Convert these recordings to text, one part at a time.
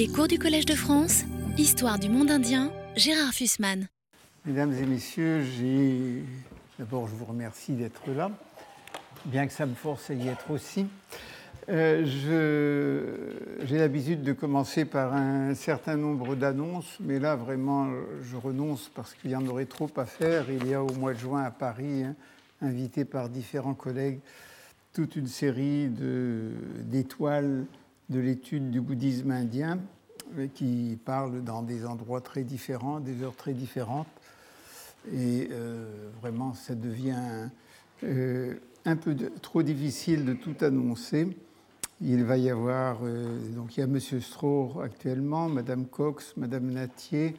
Les cours du Collège de France, Histoire du monde indien, Gérard Fussman. Mesdames et messieurs, d'abord je vous remercie d'être là, bien que ça me force à y être aussi. Euh. J'ai l'habitude de commencer par un certain nombre d'annonces, mais là vraiment je renonce parce qu'il y en aurait trop à faire. Il y a au mois de juin à Paris, hein, invité par différents collègues, toute une série d'étoiles de l'étude du bouddhisme indien euh, qui parle dans des endroits très différents, des heures très différentes. Et euh, vraiment, ça devient euh, un peu trop difficile de tout annoncer. Il va y avoir, donc il y a M. Strohr actuellement, Mme Cox, Mme Natier,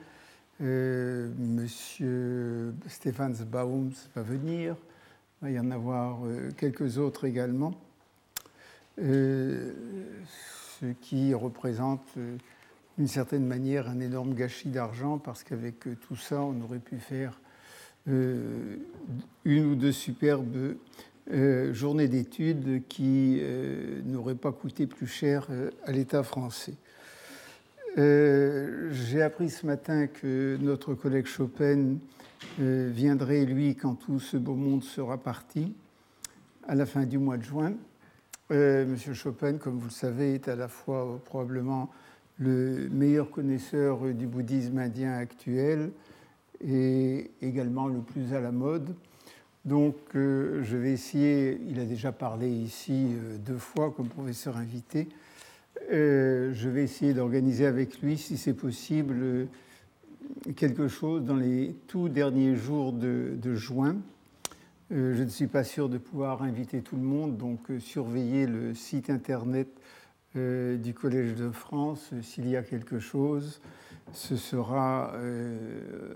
M. Stephans Baums va venir, il va y en avoir quelques autres également ce qui représente euh, d'une certaine manière un énorme gâchis d'argent parce qu'avec euh, tout ça, on aurait pu faire euh, une ou deux superbes journées d'études qui n'auraient pas coûté plus cher à l'État français. J'ai appris ce matin que notre collègue Chopin viendrait, lui, quand tout ce beau monde sera parti, à la fin du mois de juin. Euh, Monsieur Chopin, comme vous le savez, est à la fois euh, probablement le meilleur connaisseur du bouddhisme indien actuel et également le plus à la mode. Donc euh, je vais essayer, il a déjà parlé ici deux fois comme professeur invité, je vais essayer d'organiser avec lui, si c'est possible, quelque chose dans les tout derniers jours de juin euh, je ne suis pas sûr de pouvoir inviter tout le monde, donc euh, surveillez le site internet euh, du Collège de France. S'il y a quelque chose, ce sera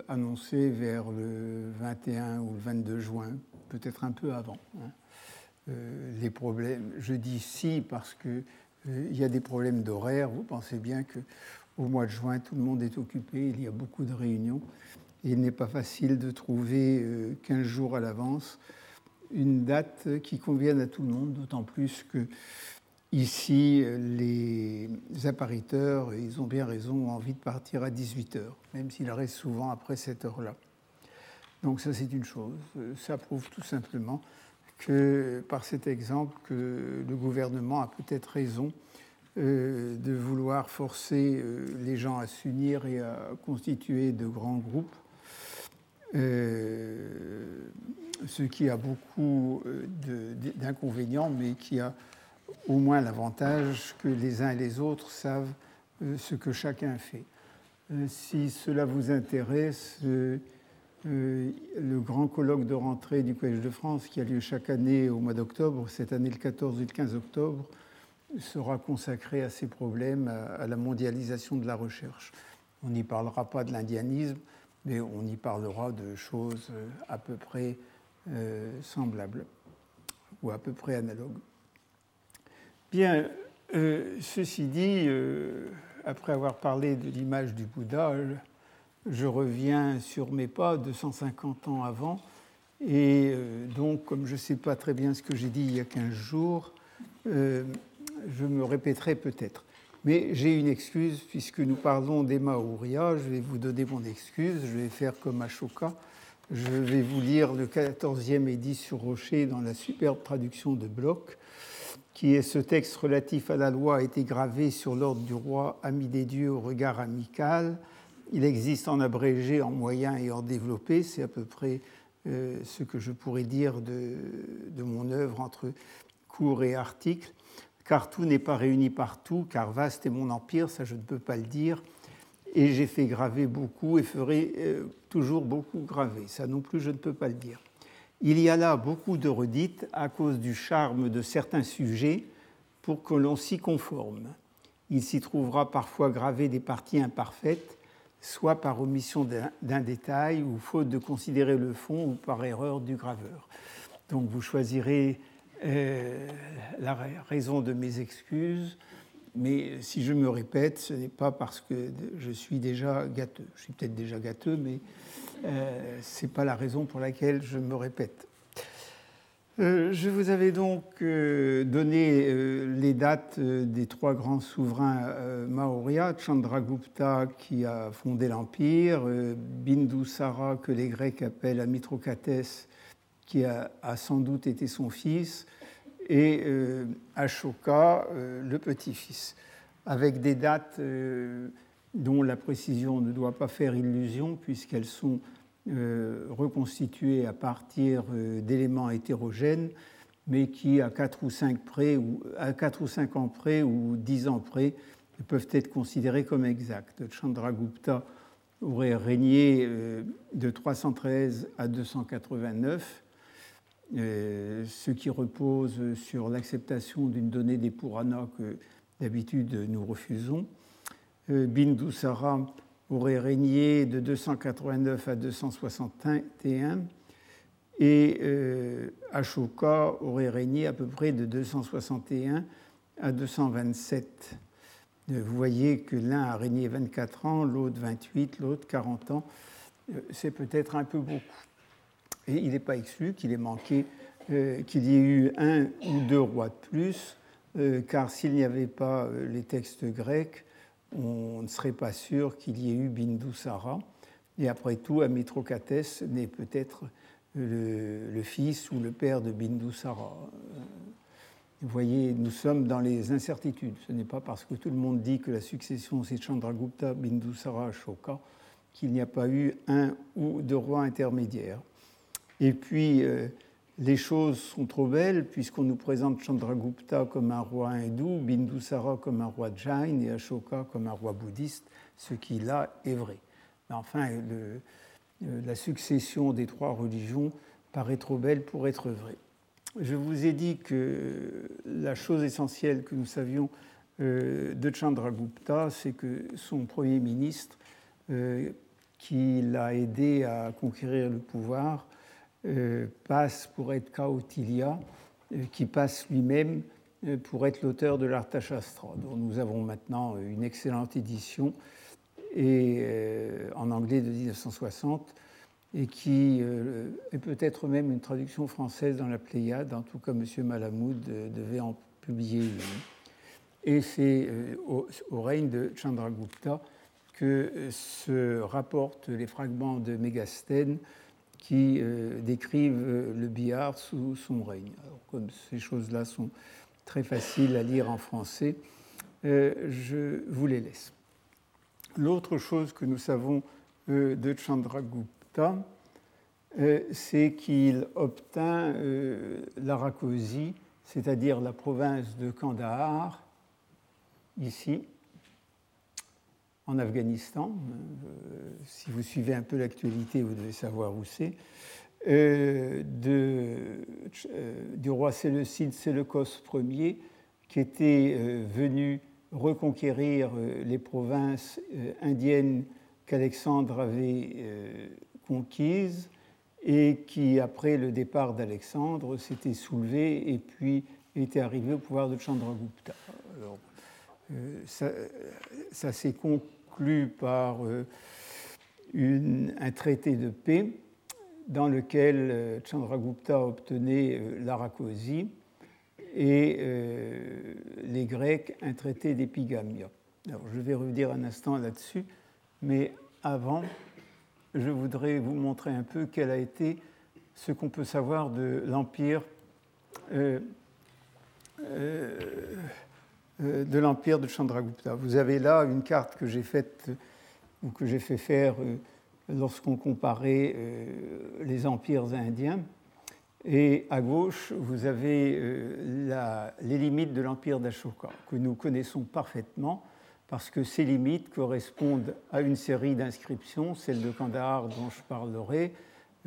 annoncé vers le 21 ou le 22 juin, peut-être un peu avant. Hein. les problèmes, je dis si parce qu'il il y a des problèmes d'horaire. Vous pensez bien que au mois de juin, tout le monde est occupé, il y a beaucoup de réunions il n'est pas facile de trouver 15 euh, jours à l'avance une date qui convienne à tout le monde, d'autant plus que ici, les appariteurs, ils ont bien raison, ont envie de partir à 18 heures, même s'il reste souvent après cette heure-là. Donc ça, c'est une chose. Ça prouve tout simplement que, par cet exemple, que le gouvernement a peut-être raison euh, de vouloir forcer euh, les gens à s'unir et à constituer de grands groupes ce qui a beaucoup euh, d'inconvénients, mais qui a au moins l'avantage que les uns et les autres savent euh, ce que chacun fait. Si cela vous intéresse, le grand colloque de rentrée du Collège de France, qui a lieu chaque année au mois d'octobre, cette année le 14 et le 15 octobre, sera consacré à ces problèmes, à la mondialisation de la recherche. On n'y parlera pas de l'indianisme, mais on y parlera de choses euh, à peu près euh, semblables ou à peu près analogues. Bien, euh, ceci dit, après avoir parlé de l'image du Bouddha, je reviens sur mes pas 250 ans avant, et donc, comme je ne sais pas très bien ce que j'ai dit il y a 15 jours, je me répéterai peut-être. Mais j'ai une excuse, puisque nous parlons d'Emma Ouria, je vais vous donner mon excuse, je vais faire comme Ashoka, je vais vous lire le 14e édit sur Rocher dans la superbe traduction de Bloch, qui est ce texte relatif à la loi a été gravé sur l'ordre du roi, ami des dieux au regard amical. Il existe en abrégé, en moyen et en développé, c'est à peu près euh, ce que je pourrais dire de, de mon œuvre entre cours et articles car tout n'est pas réuni partout, car vaste est mon empire, ça je ne peux pas le dire, et j'ai fait graver beaucoup et ferai euh, toujours beaucoup graver, ça non plus je ne peux pas le dire. Il y a là beaucoup de redites à cause du charme de certains sujets pour que l'on s'y conforme. Il s'y trouvera parfois gravé des parties imparfaites, soit par omission d'un détail ou faute de considérer le fond ou par erreur du graveur. Donc vous choisirez la raison de mes excuses, mais si je me répète, ce n'est pas parce que je suis déjà gâteux. Je suis peut-être déjà gâteux, mais euh, ce n'est pas la raison pour laquelle je me répète. Euh, je vous avais donc euh, donné euh, les dates des trois grands souverains Maurya, Chandragupta qui a fondé l'empire, Bindusara que les Grecs appellent Amitrokates qui a, sans doute été son fils, et Ashoka, le petit-fils, avec des dates dont la précision ne doit pas faire illusion puisqu'elles sont euh, reconstitués à partir euh, d'éléments hétérogènes, mais qui, à 4 ou 5, près, ou, à 4 ou 5 ans près ou 10 ans près, peuvent être considérés comme exacts. Chandragupta aurait régné euh, de 313 à 289, ce qui repose sur l'acceptation d'une donnée des Puranas que d'habitude nous refusons. Bindusara aurait régné de 289 à 261 et euh, Ashoka aurait régné à peu près de 261 à 227. Euh, vous voyez que l'un a régné 24 ans, l'autre 28, l'autre 40 ans. Euh, c'est peut-être un peu beaucoup. Et il n'est pas exclu qu'il ait manqué, qu'il y ait eu un ou deux rois de plus, car s'il n'y avait pas les textes grecs, on ne serait pas sûr qu'il y ait eu Bindusara. Et après tout, Amitrokates n'est peut-être le, fils ou le père de Bindusara. Vous voyez, nous sommes dans les incertitudes. Ce n'est pas parce que tout le monde dit que la succession c'est Chandragupta, Bindusara, Ashoka qu'il n'y a pas eu un ou deux rois intermédiaires. Et puis, euh, les choses sont trop belles puisqu'on nous présente Chandragupta comme un roi hindou, Bindusara comme un roi Jain et Ashoka comme un roi bouddhiste, ce qui là est vrai. Mais enfin, euh, la succession des trois religions paraît trop belle pour être vraie. Je vous ai dit que la chose essentielle que nous savions euh, de Chandragupta, c'est que son premier ministre, qui l'a aidé à conquérir le pouvoir, passe pour être Kautilia, euh, qui passe lui-même euh, pour être l'auteur de l'Arthashastra, dont nous avons maintenant une excellente édition en anglais de 1960 et qui est peut-être même une traduction française dans la Pléiade, en tout cas M. Malamoud devait en publier une. Et c'est au, règne de Chandragupta que se rapportent les fragments de Mégastène qui euh, décrivent euh, le billard sous son règne. comme ces choses-là sont très faciles à lire en français, euh, je vous les laisse. L'autre chose que nous savons de Chandragupta, c'est qu'il obtint l'Arakosi, c'est-à-dire la province de Kandahar, ici, en Afghanistan. Euh, si vous suivez un peu l'actualité, vous devez savoir où c'est. Euh, euh, du roi Séleucide Séleucos Ier, qui était venu reconquérir les provinces indiennes qu'Alexandre avait conquises et qui, après le départ d'Alexandre, s'était soulevé et puis était arrivé au pouvoir de Chandragupta. Ça, ça s'est par euh, un traité de paix dans lequel euh, Chandragupta obtenait euh, l'Arakosi et les Grecs un traité d'épigamia. Alors je vais revenir un instant là-dessus, mais avant, je voudrais vous montrer un peu quel a été ce qu'on peut savoir de l'empire de l'empire de Chandragupta. Vous avez là une carte que j'ai faite ou que j'ai fait faire euh, lorsqu'on comparait euh, les empires indiens. Et à gauche, vous avez les limites de l'empire d'Ashoka, que nous connaissons parfaitement, parce que ces limites correspondent à une série d'inscriptions, celle de Kandahar dont je parlerai,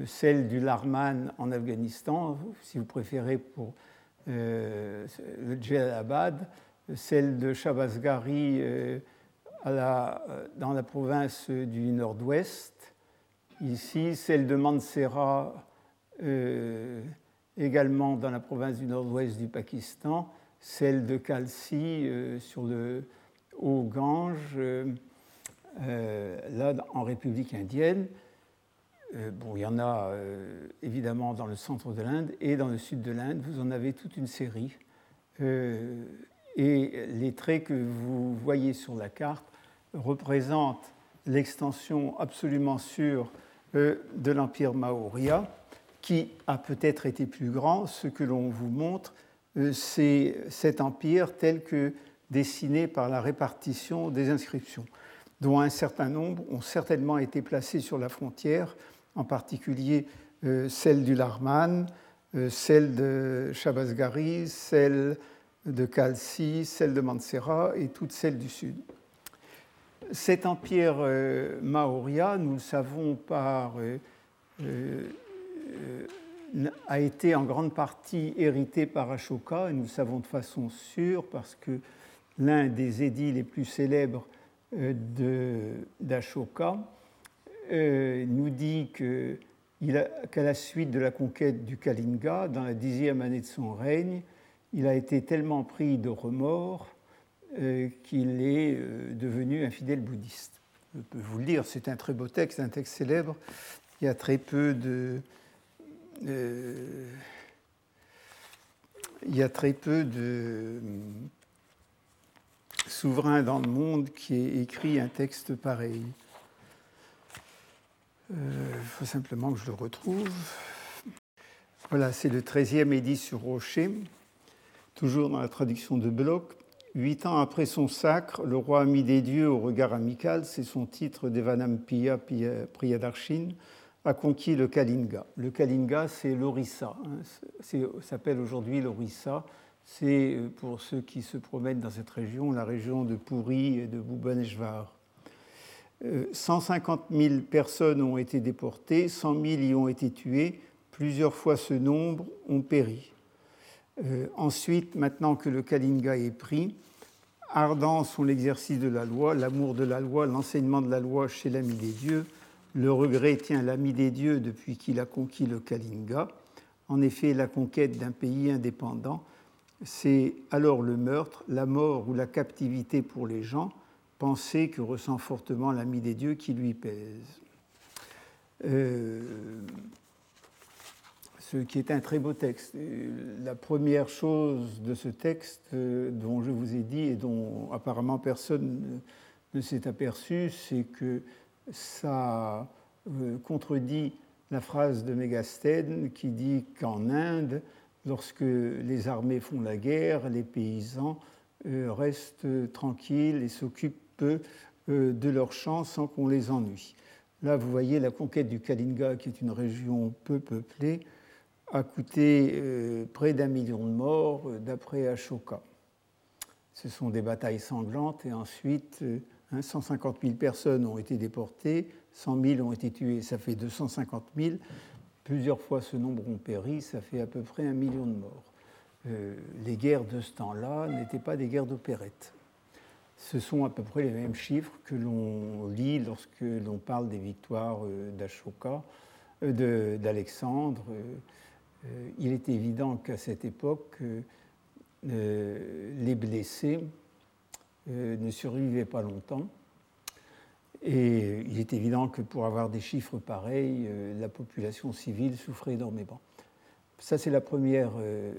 celle du Larman en Afghanistan, si vous préférez pour le Djelabad, celle de Chabasgari euh, euh, dans la province du Nord-Ouest, ici, celle de Mansera euh, également dans la province du Nord-Ouest du Pakistan, celle de Kalsi sur le Haut-Gange, là en République indienne. bon, il y en a évidemment dans le centre de l'Inde et dans le sud de l'Inde, vous en avez toute une série. Et les traits que vous voyez sur la carte représentent l'extension absolument sûre de l'empire Maurya, qui a peut-être été plus grand. Ce que l'on vous montre, c'est cet empire tel que dessiné par la répartition des inscriptions, dont un certain nombre ont certainement été placés sur la frontière, en particulier euh, celle du Larman, euh, celle de Chabasgari, celle de Kalsi, celle de Mansera et toutes celles du sud. Cet empire euh, Maurya, nous le savons par a été en grande partie hérité par Ashoka, et nous le savons de façon sûre parce que l'un des édits les plus célèbres euh, d'Ashoka euh, nous dit qu'à la suite de la conquête du Kalinga, dans la dixième année de son règne, il a été tellement pris de remords euh, qu'il est devenu un fidèle bouddhiste. Je peux vous le dire, c'est un très beau texte, un texte célèbre. Il y a très peu de, il y a très peu de souverains dans le monde qui ait écrit un texte pareil. Euh, il faut simplement que je le retrouve. Voilà, c'est le 13e édit sur Rocher, toujours dans la traduction de Bloch. Huit ans après son sacre, le roi a mis des dieux au regard amical, c'est son titre Devanampiya Priyadarshin, a conquis le Kalinga. Le Kalinga, c'est l'Orissa, hein, s'appelle aujourd'hui l'Orissa. C'est, euh, pour ceux qui se promènent dans cette région, la région de Puri et de Bhubaneswar. 150 euh, 000 personnes ont été déportées, 100 000 y ont été tuées, plusieurs fois ce nombre ont péri. Euh, ensuite, maintenant que le Kalinga est pris, ardent sont l'exercice de la loi, l'amour de la loi, l'enseignement de la loi chez l'ami des dieux, le regret tient l'ami des dieux depuis qu'il a conquis le Kalinga. En effet, la conquête d'un pays indépendant, c'est alors le meurtre, la mort ou la captivité pour les gens, pensée que ressent fortement l'ami des dieux qui lui pèse. Euh, ce qui est un très beau texte. La première chose de ce texte euh, dont je vous ai dit et dont apparemment personne ne s'est aperçu, c'est que ça euh, contredit la phrase de Mégastène qui dit qu'en Inde, lorsque les armées font la guerre, les paysans euh, restent tranquilles et s'occupent peu de leurs champs sans qu'on les ennuie. Là, vous voyez la conquête du Kalinga, qui est une région peu peuplée, a coûté près d'un million de morts d'après Ashoka. Ce sont des batailles sanglantes et ensuite 150 hein, 000 personnes ont été déportées, 100 000 ont été tuées, ça fait 250 000. Plusieurs fois ce nombre ont péri, ça fait à peu près un million de morts. Euh, les guerres de ce temps-là n'étaient pas des guerres d'opérette. Ce sont à peu près les mêmes chiffres que l'on lit lorsque l'on parle des victoires euh, d'Ashoka, euh, d'Alexandre. Il est évident qu'à cette époque, les blessés euh, ne survivait pas longtemps. Et il est évident que pour avoir des chiffres pareils, euh, la population civile souffrait énormément. Ça, c'est la première, euh,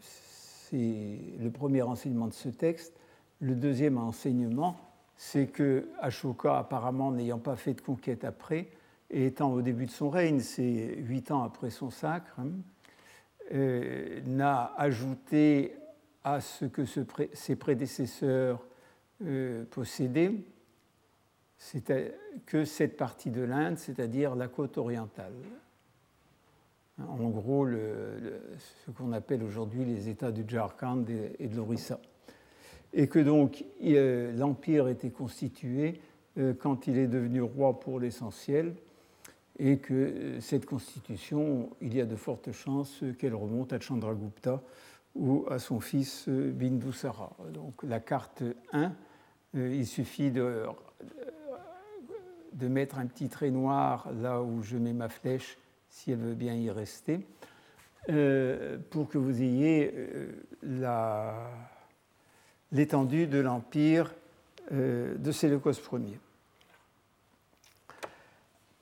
c'est le premier enseignement de ce texte. Le deuxième enseignement, c'est que Ashoka, apparemment n'ayant pas fait de conquête après, étant au début de son règne, c'est huit ans après son sacre, hein, n'a ajouté à ce que ses prédécesseurs euh, possédaient, que cette partie de l'Inde, c'est-à-dire la côte orientale. En gros, ce qu'on appelle aujourd'hui les États du Jharkhand et de l'Orissa. Et que donc euh, l'Empire était constitué euh, quand il est devenu roi pour l'essentiel, et que cette constitution, il y a de fortes chances qu'elle remonte à Chandragupta, ou à son fils euh, Bindusara. Donc la carte 1, euh, il suffit de, de mettre un petit trait noir là où je mets ma flèche, si elle veut bien y rester, euh, pour que vous ayez l'étendue de l'empire de Séleucos Ier.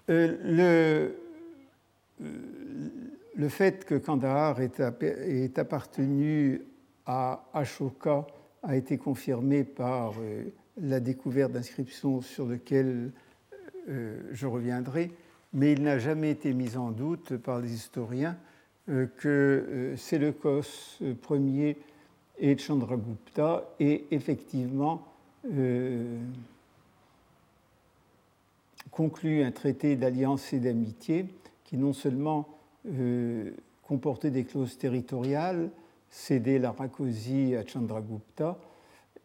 Le, le fait que Kandahar ait, appartenu à Ashoka a été confirmé par euh, la découverte d'inscriptions sur lesquelles euh, je reviendrai, mais il n'a jamais été mis en doute par les historiens euh, que Séleucos Ier et Chandragupta aient effectivement conclu un traité d'alliance et d'amitié qui non seulement euh, comporter des clauses territoriales, céder la Rakosi à Chandragupta,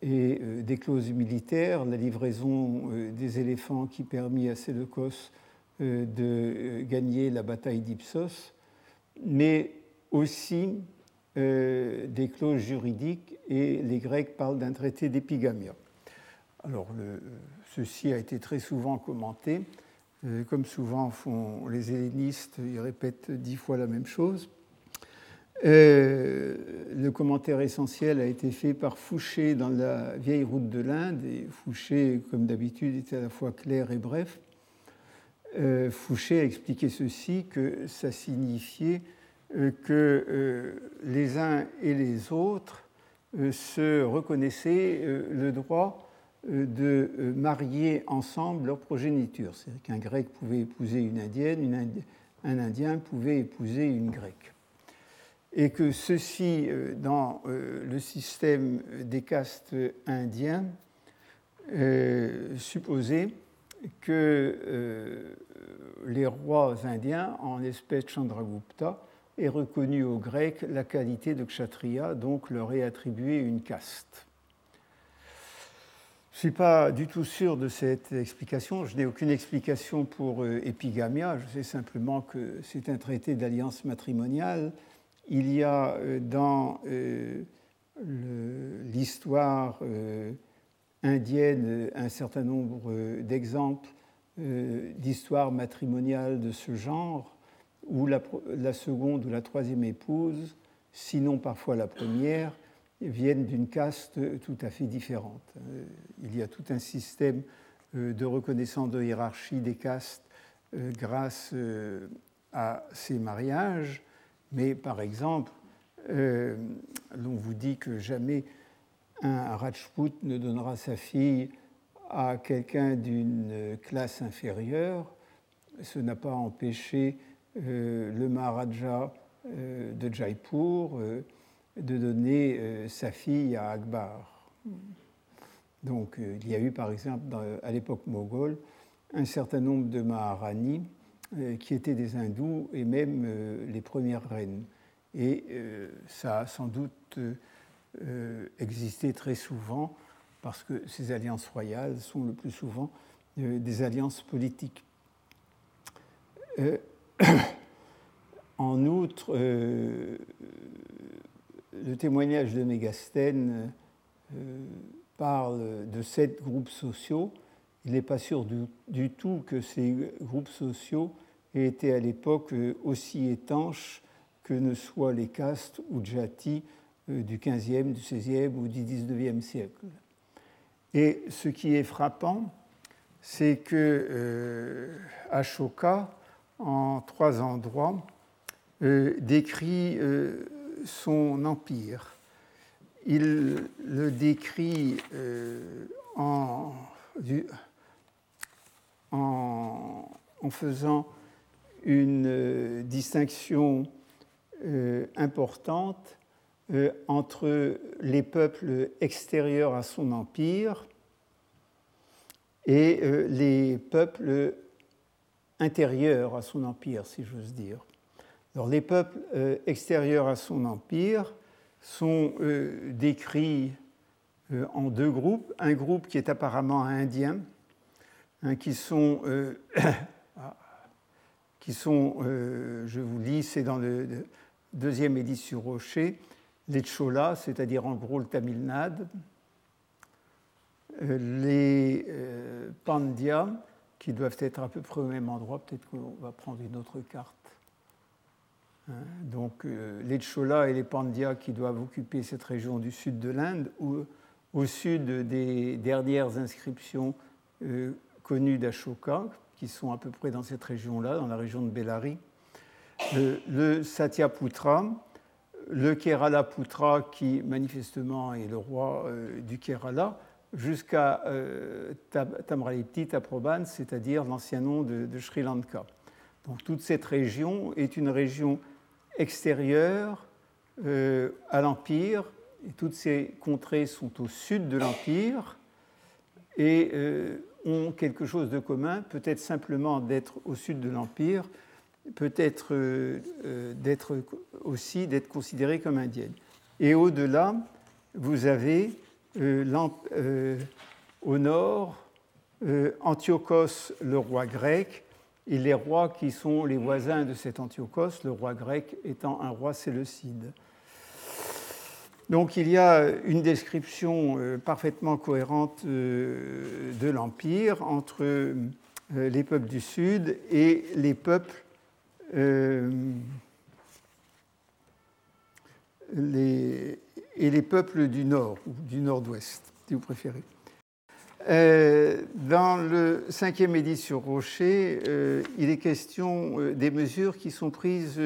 et euh, des clauses militaires, la livraison euh, des éléphants qui permit à Séleucos de gagner la bataille d'Ipsos, mais aussi des clauses juridiques, et les Grecs parlent d'un traité d'épigamia. Alors, ceci a été très souvent commenté. Euh, comme souvent font les hellénistes, ils répètent dix fois la même chose. Euh, le commentaire essentiel a été fait par Fouché dans la vieille route de l'Inde, et Fouché, comme d'habitude, était à la fois clair et bref. Euh, Fouché a expliqué ceci, que ça signifiait que les uns et les autres se reconnaissaient le droit de euh, marier ensemble leur progéniture. C'est-à-dire qu'un grec pouvait épouser une indienne, un indien pouvait épouser une grecque. Et que ceci, euh, dans le système des castes indiens, supposait que les rois indiens, en espèce Chandragupta, aient reconnu aux Grecs la qualité de kshatriya, donc leur aient attribué une caste. Je ne suis pas du tout sûr de cette explication. Je n'ai aucune explication pour euh, Epigamia. Je sais simplement que c'est un traité d'alliance matrimoniale. Il y a euh, dans euh, l'histoire indienne un certain nombre d'exemples d'histoires matrimoniales de ce genre, où la, seconde ou la troisième épouse, sinon parfois la première, viennent d'une caste tout à fait différente. Euh, il y a tout un système euh, de reconnaissance de hiérarchie des castes euh, grâce à ces mariages, mais par exemple, l'on vous dit que jamais un Rajput ne donnera sa fille à quelqu'un d'une classe inférieure. Ce n'a pas empêché le Maharaja de Jaipur de donner euh, sa fille à Akbar. Donc euh, il y a eu par exemple à l'époque moghole un certain nombre de Maharani euh, qui étaient des hindous et même les premières reines. Et ça a sans doute existé très souvent parce que ces alliances royales sont le plus souvent des alliances politiques. en outre, le témoignage de Mégastène euh, parle de sept groupes sociaux. Il n'est pas sûr du, tout que ces groupes sociaux aient été à l'époque euh, aussi étanches que ne soient les castes ou jati euh, du XVe, du XVIe ou du XIXe siècle. Et ce qui est frappant, c'est que Ashoka, en trois endroits, décrit son empire. Il le décrit euh, en, faisant une euh, distinction euh, importante entre les peuples extérieurs à son empire et les peuples intérieurs à son empire, si j'ose dire les peuples euh, extérieurs à son empire sont euh, décrits euh, en deux groupes. Un groupe qui est apparemment indien, hein, qui sont, sont je vous lis, c'est dans le, deuxième édit sur Rocher, les Cholas, c'est-à-dire en gros le Tamil Nad, les Pandya, qui doivent être à peu près au même endroit, peut-être qu'on va prendre une autre carte. Hein, donc euh, les Cholas et les Pandya qui doivent occuper cette région du sud de l'Inde, ou au sud des dernières inscriptions euh, connues d'Ashoka, qui sont à peu près dans cette région-là, dans la région de Bellari, le, Satyaputra, le Kerala-Putra, qui manifestement est le roi euh, du Kerala, jusqu'à Tamralipti, Taproban, c'est-à-dire l'ancien nom de, Sri Lanka. Donc toute cette région est une région extérieure euh, à l'Empire, toutes ces contrées sont au sud de l'Empire et euh, ont quelque chose de commun, peut-être simplement d'être au sud de l'Empire, peut-être d'être aussi d'être considérées comme indiennes. Et au-delà, vous avez euh, euh, au nord, euh, Antiochos, le roi grec, et les rois qui sont les voisins de cet Antiochos, le roi grec étant un roi séleucide. Donc il y a une description parfaitement cohérente de l'Empire entre les peuples du Sud et les peuples les, et les peuples du nord, ou du nord-ouest, si vous préférez. Euh, dans le cinquième édit sur Rocher, euh, il est question euh, des mesures qui sont prises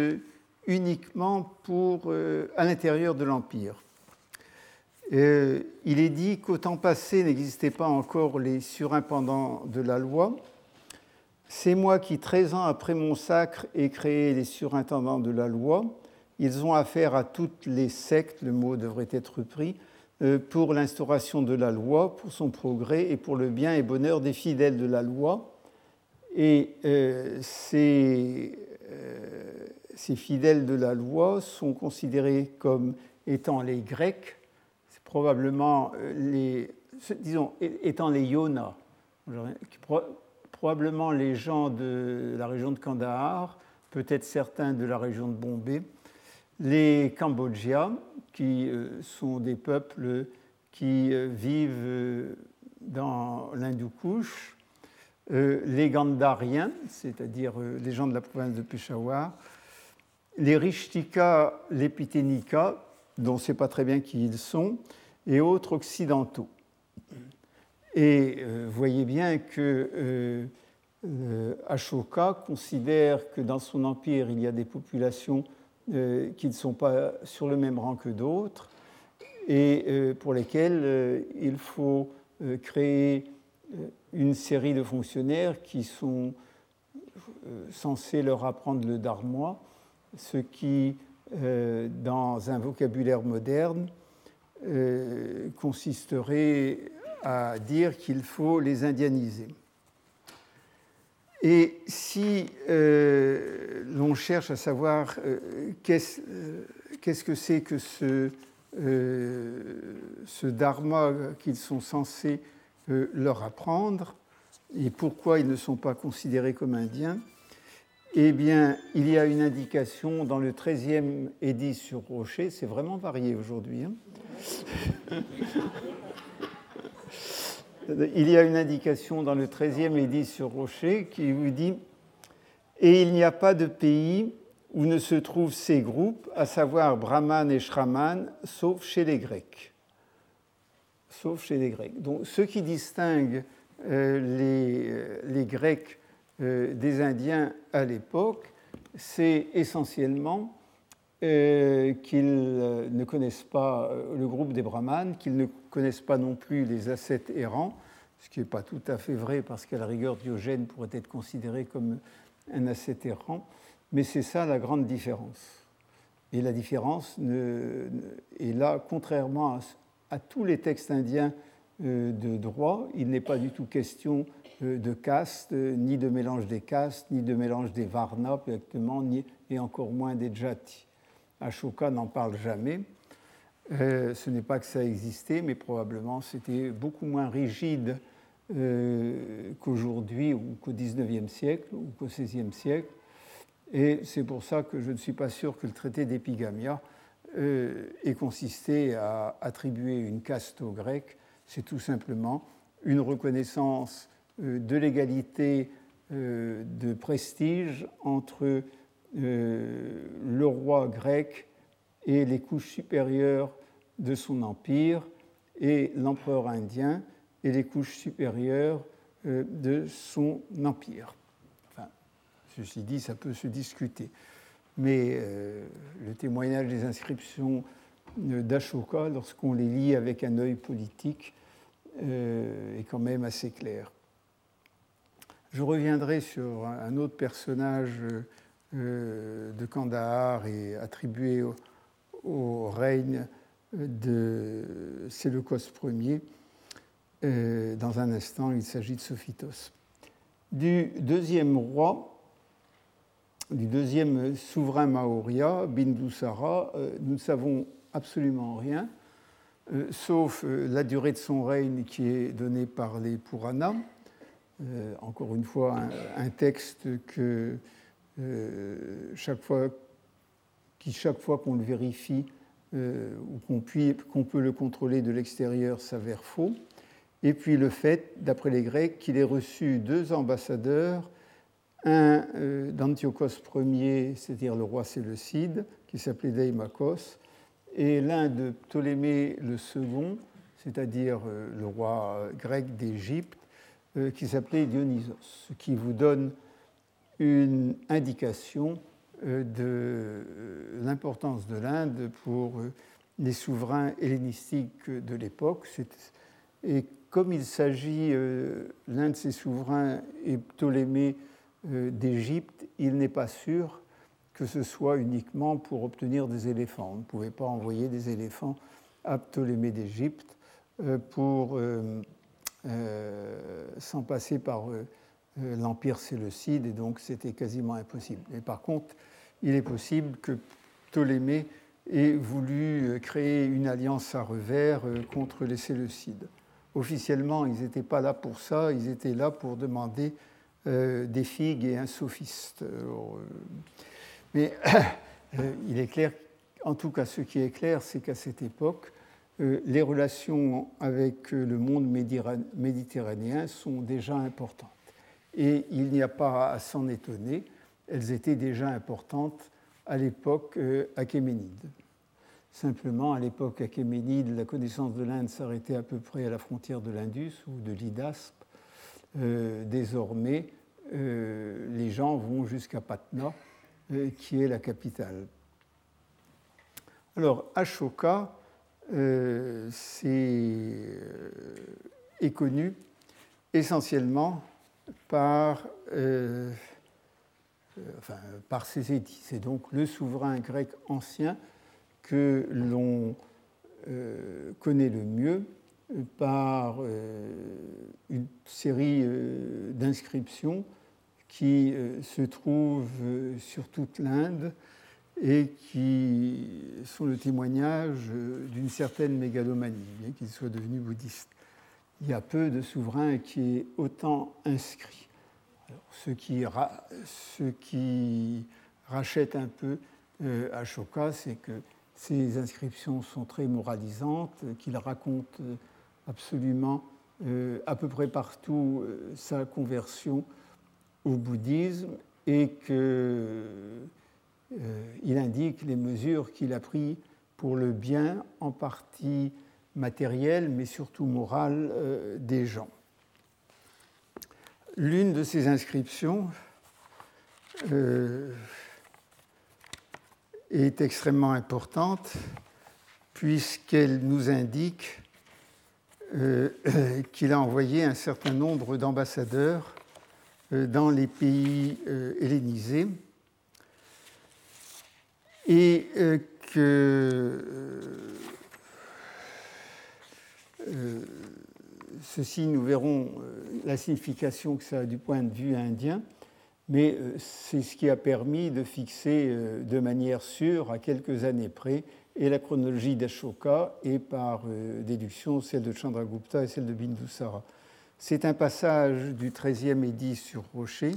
uniquement pour, à l'intérieur de l'Empire. il est dit qu'au temps passé n'existaient pas encore les surintendants de la loi. C'est moi qui, 13 ans après mon sacre, ai créé les surintendants de la loi ils ont affaire à toutes les sectes, le mot devrait être pris, pour l'instauration de la loi, pour son progrès et pour le bien et bonheur des fidèles de la loi. Et euh, ces, euh, ces, fidèles de la loi sont considérés comme étant les Grecs, probablement les, disons, étant les Yona, probablement les gens de la région de Kandahar, peut-être certains de la région de Bombay, les Cambodgiens, qui euh, sont des peuples qui euh, vivent euh, dans l'Hindoukouche, les Gandhariens, c'est-à-dire les gens de la province de Peshawar, les Rishtika, les Piténika, dont on ne sait pas très bien qui ils sont, et autres occidentaux. Et vous voyez bien que Ashoka considère que dans son empire, il y a des populations euh, qui ne sont pas sur le même rang que d'autres et euh, pour lesquels euh, il faut créer une série de fonctionnaires qui sont censés leur apprendre le dharma, ce qui, dans un vocabulaire moderne, consisterait à dire qu'il faut les indianiser. Et si euh, l'on cherche à savoir euh, euh, qu'est-ce que c'est que ce, ce dharma qu'ils sont censés leur apprendre et pourquoi ils ne sont pas considérés comme indiens, eh bien, il y a une indication dans le 13e édit sur Rocher, c'est vraiment varié aujourd'hui. Hein il y a une indication dans le 13e édit sur Rocher qui vous dit Et il n'y a pas de pays où ne se trouvent ces groupes, à savoir Brahman et Shraman, sauf chez les Grecs. Sauf chez les Grecs. Donc, ce qui distingue euh, les, euh, les, Grecs euh, des Indiens à l'époque, c'est essentiellement qu'ils ne connaissent pas le groupe des brahmanes, qu'ils ne connaissent pas non plus les ascètes errants, ce qui n'est pas tout à fait vrai parce qu'à la rigueur, Diogène pourrait être considéré comme un ascète errant, mais c'est ça la grande différence. Et la différence est là, contrairement à, tous les textes indiens euh, de droit, il n'est pas du tout question euh, de caste, ni de mélange des castes, ni de mélange des varnas, ni, et encore moins des jati. Ashoka n'en parle jamais. Euh, ce n'est pas que ça existait, mais probablement c'était beaucoup moins rigide euh, qu'aujourd'hui ou qu'au XIXe siècle ou qu'au XVIe siècle. Et c'est pour ça que je ne suis pas sûr que le traité d'Epigamia euh, ait consisté à attribuer une caste aux Grecs. C'est tout simplement une reconnaissance de l'égalité de prestige entre le roi grec et les couches supérieures de son empire et l'empereur indien et les couches supérieures euh, de son empire. Ceci dit, ça peut se discuter. Mais le témoignage des inscriptions d'Ashoka, lorsqu'on les lit avec un œil politique, est quand même assez clair. Je reviendrai sur un autre personnage euh, de Kandahar et attribué au, règne de Séleucos Ier. Euh, dans un instant, il s'agit de Sophitos. Du deuxième roi, du deuxième souverain Maurya, Bindusara, euh, nous ne savons absolument rien, sauf la durée de son règne qui est donnée par les Puranas. encore une fois, un texte que euh, chaque fois, chaque fois qu'on le vérifie euh, ou qu'on peut le contrôler de l'extérieur s'avère faux. Et puis le fait, d'après les Grecs, qu'il ait reçu deux ambassadeurs, un euh, d'Antiochos Ier, c'est-à-dire le roi Séleucide, qui s'appelait Deimachos, et l'un de Ptolémée le second, c'est-à-dire le roi grec d'Égypte, qui s'appelait Dionysos, ce qui vous donne une indication euh, de euh, l'importance de l'Inde pour euh, les souverains hellénistiques de l'époque. Et comme il s'agit, l'un de ces souverains est Ptolémée d'Égypte, il n'est pas sûr que ce soit uniquement pour obtenir des éléphants. On ne pouvait pas envoyer des éléphants à Ptolémée d'Égypte pour, sans passer par euh, l'Empire séleucide, et donc c'était quasiment impossible. Mais par contre, il est possible que Ptolémée ait voulu euh, créer une alliance à revers euh, contre les Séleucides. Officiellement, ils n'étaient pas là pour ça, ils étaient là pour demander des figues et un sophiste. mais il est clair, en tout cas ce qui est clair, c'est qu'à cette époque, les relations avec le monde méditerranéen sont déjà importantes et il n'y a pas à s'en étonner, elles étaient déjà importantes à l'époque euh, achéménide. Simplement, à l'époque achéménide, la connaissance de l'Inde s'arrêtait à peu près à la frontière de l'Indus ou de l'Hydaspe. Euh, désormais, euh, les gens vont jusqu'à Patna, qui est la capitale. Alors, Ashoka est, est connu essentiellement par, euh, euh, enfin, C'est donc le souverain grec ancien que l'on euh, connaît le mieux par une série d'inscriptions qui se trouvent sur toute l'Inde et qui sont le témoignage d'une certaine mégalomanie, bien qu'il soit devenu bouddhiste il y a peu de souverains qui est autant inscrit. ce, qui ce, qui rachète un peu euh, Ashoka, c'est que ces inscriptions sont très moralisantes, qu'il raconte euh, absolument euh, à peu près partout euh, sa conversion au bouddhisme et qu'il indique les mesures qu'il a prises pour le bien, en partie matériel, mais surtout moral euh, des gens. L'une de ces inscriptions euh, est extrêmement importante puisqu'elle nous indique euh, qu'il a envoyé un certain nombre d'ambassadeurs dans les pays hellénisés et que euh, ceci, nous verrons euh, la signification que ça a du point de vue indien, mais euh, c'est ce qui a permis de fixer de manière sûre, à quelques années près, et la chronologie d'Ashoka et par déduction celle de Chandragupta et celle de Bindusara. C'est un passage du 13e édit sur Rocher.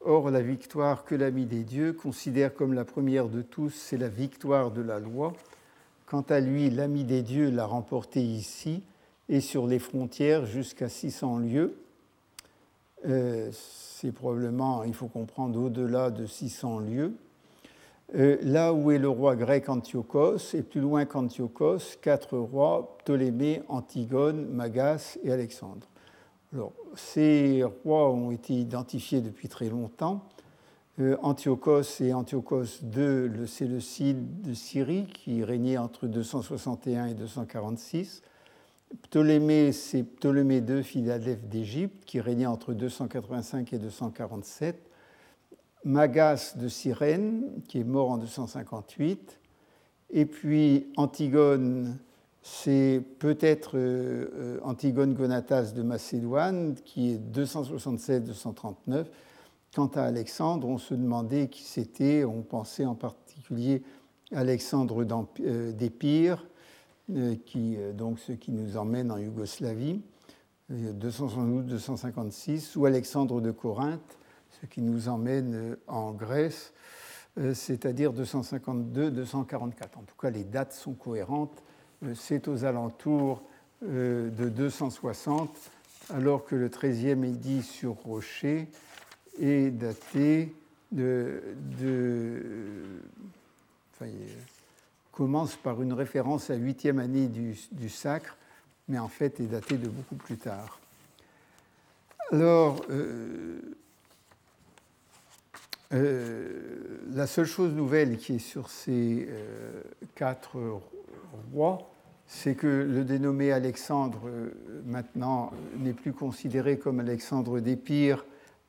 Or, la victoire que l'ami des dieux considère comme la première de tous, c'est la victoire de la loi, Quant à lui, l'ami des dieux l'a remporté ici et sur les frontières jusqu'à 600 lieues. Euh, c'est probablement, il faut comprendre, au-delà de 600 lieues. Euh, là où est le roi grec Antiochos, et plus loin qu'Antiochos, quatre rois, Ptolémée, Antigone, Magas et Alexandre. Alors, ces rois ont été identifiés depuis très longtemps. Antiochos et Antiochos II, le Séleucide de Syrie, qui régnait entre 261 et 246. Ptolémée, c'est Ptolémée II, Philadelphe d'Égypte, qui régnait entre 285 et 247. Magas de Cyrène, qui est mort en 258. Et puis Antigone, c'est peut-être euh, euh, Antigone Gonatas de Macédoine, qui est 267-239. Quant à Alexandre, on se demandait qui c'était. On pensait en particulier Alexandre euh, d'Épire, qui, donc ce qui nous emmène en Yougoslavie, 272-256, ou Alexandre de Corinthe, ce qui nous emmène en Grèce, c'est-à-dire 252-244. En tout cas, les dates sont cohérentes euh, c'est aux alentours euh, de 260, alors que le 13e édit sur Rocher est daté de, commence par une référence à la 8e année du, sacre, mais en fait est daté de beaucoup plus tard. Alors, euh, la seule chose nouvelle qui est sur ces quatre roi, c'est que le dénommé Alexandre, euh, maintenant, n'est plus considéré comme Alexandre d'Épire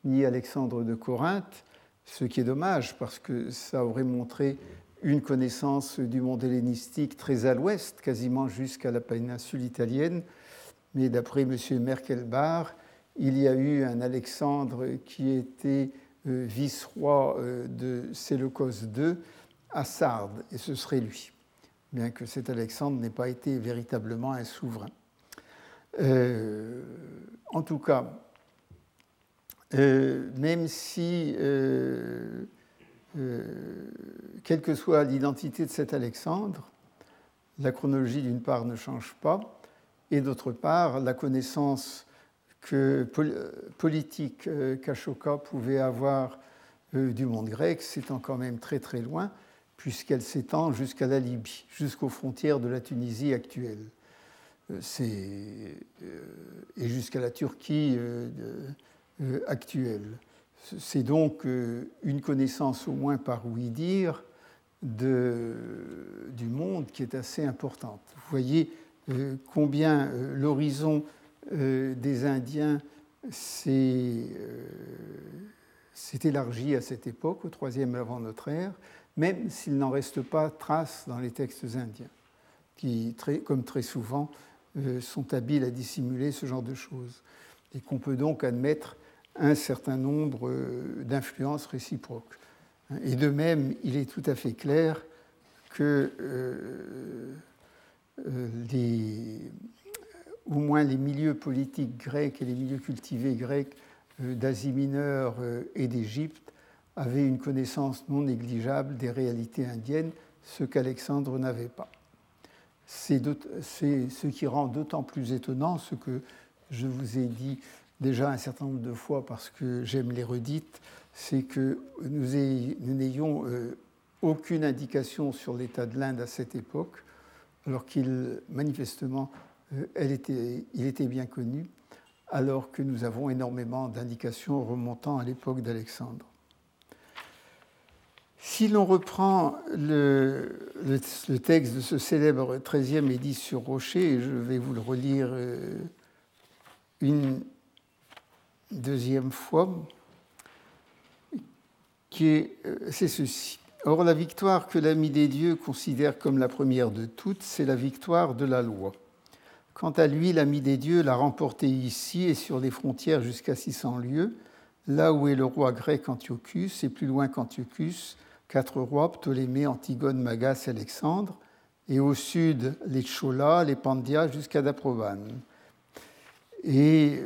ni Alexandre de Corinthe, ce qui est dommage parce que ça aurait montré une connaissance du monde hellénistique très à l'ouest, quasiment jusqu'à la péninsule italienne. Mais d'après M. Merkelbach, il y a eu un Alexandre qui était euh, vice-roi euh, de Séleucos II à Sardes, et ce serait lui bien que cet Alexandre n'ait pas été véritablement un souverain. Euh, en tout cas, euh, même si, euh, quelle que soit l'identité de cet Alexandre, la chronologie d'une part ne change pas, et d'autre part, la connaissance que, politique qu'Ashoka pouvait avoir du monde grec s'étend quand même très très loin, puisqu'elle s'étend jusqu'à la Libye, jusqu'aux frontières de la Tunisie actuelle. Euh, euh, et jusqu'à la Turquie euh, actuelle. C'est donc une connaissance, au moins par oui dire, de, du monde qui est assez importante. Vous voyez combien l'horizon des Indiens s'est élargi à cette époque, au troisième avant notre ère, même s'il n'en reste pas trace dans les textes indiens, qui, comme très souvent, euh, sont habiles à dissimuler ce genre de choses, et qu'on peut donc admettre un certain nombre euh, d'influences réciproques. Et de même, il est tout à fait clair que euh, les, au moins les milieux politiques grecs et les milieux cultivés grecs d'Asie mineure et d'Égypte avait une connaissance non négligeable des réalités indiennes, ce qu'Alexandre n'avait pas. C'est ce qui rend d'autant plus étonnant ce que je vous ai dit déjà un certain nombre de fois parce que j'aime les redites, c'est que nous n'ayons euh, aucune indication sur l'état de l'Inde à cette époque, alors qu'il, manifestement, euh, était, il était bien connu, alors que nous avons énormément d'indications remontant à l'époque d'Alexandre. Si l'on reprend le, texte de ce célèbre 13e édit sur Rocher, et je vais vous le relire euh, une deuxième fois, euh, c'est ceci. Or, la victoire que l'ami des dieux considère comme la première de toutes, c'est la victoire de la loi. Quant à lui, l'ami des dieux l'a remportée ici et sur les frontières jusqu'à 600 lieues, là où est le roi grec Antiochus, et plus loin qu'Antiochus, quatre rois, Ptolémée, Antigone, Magas Alexandre, et au sud les Cholas, les Pandya jusqu'à Daprovane. Et,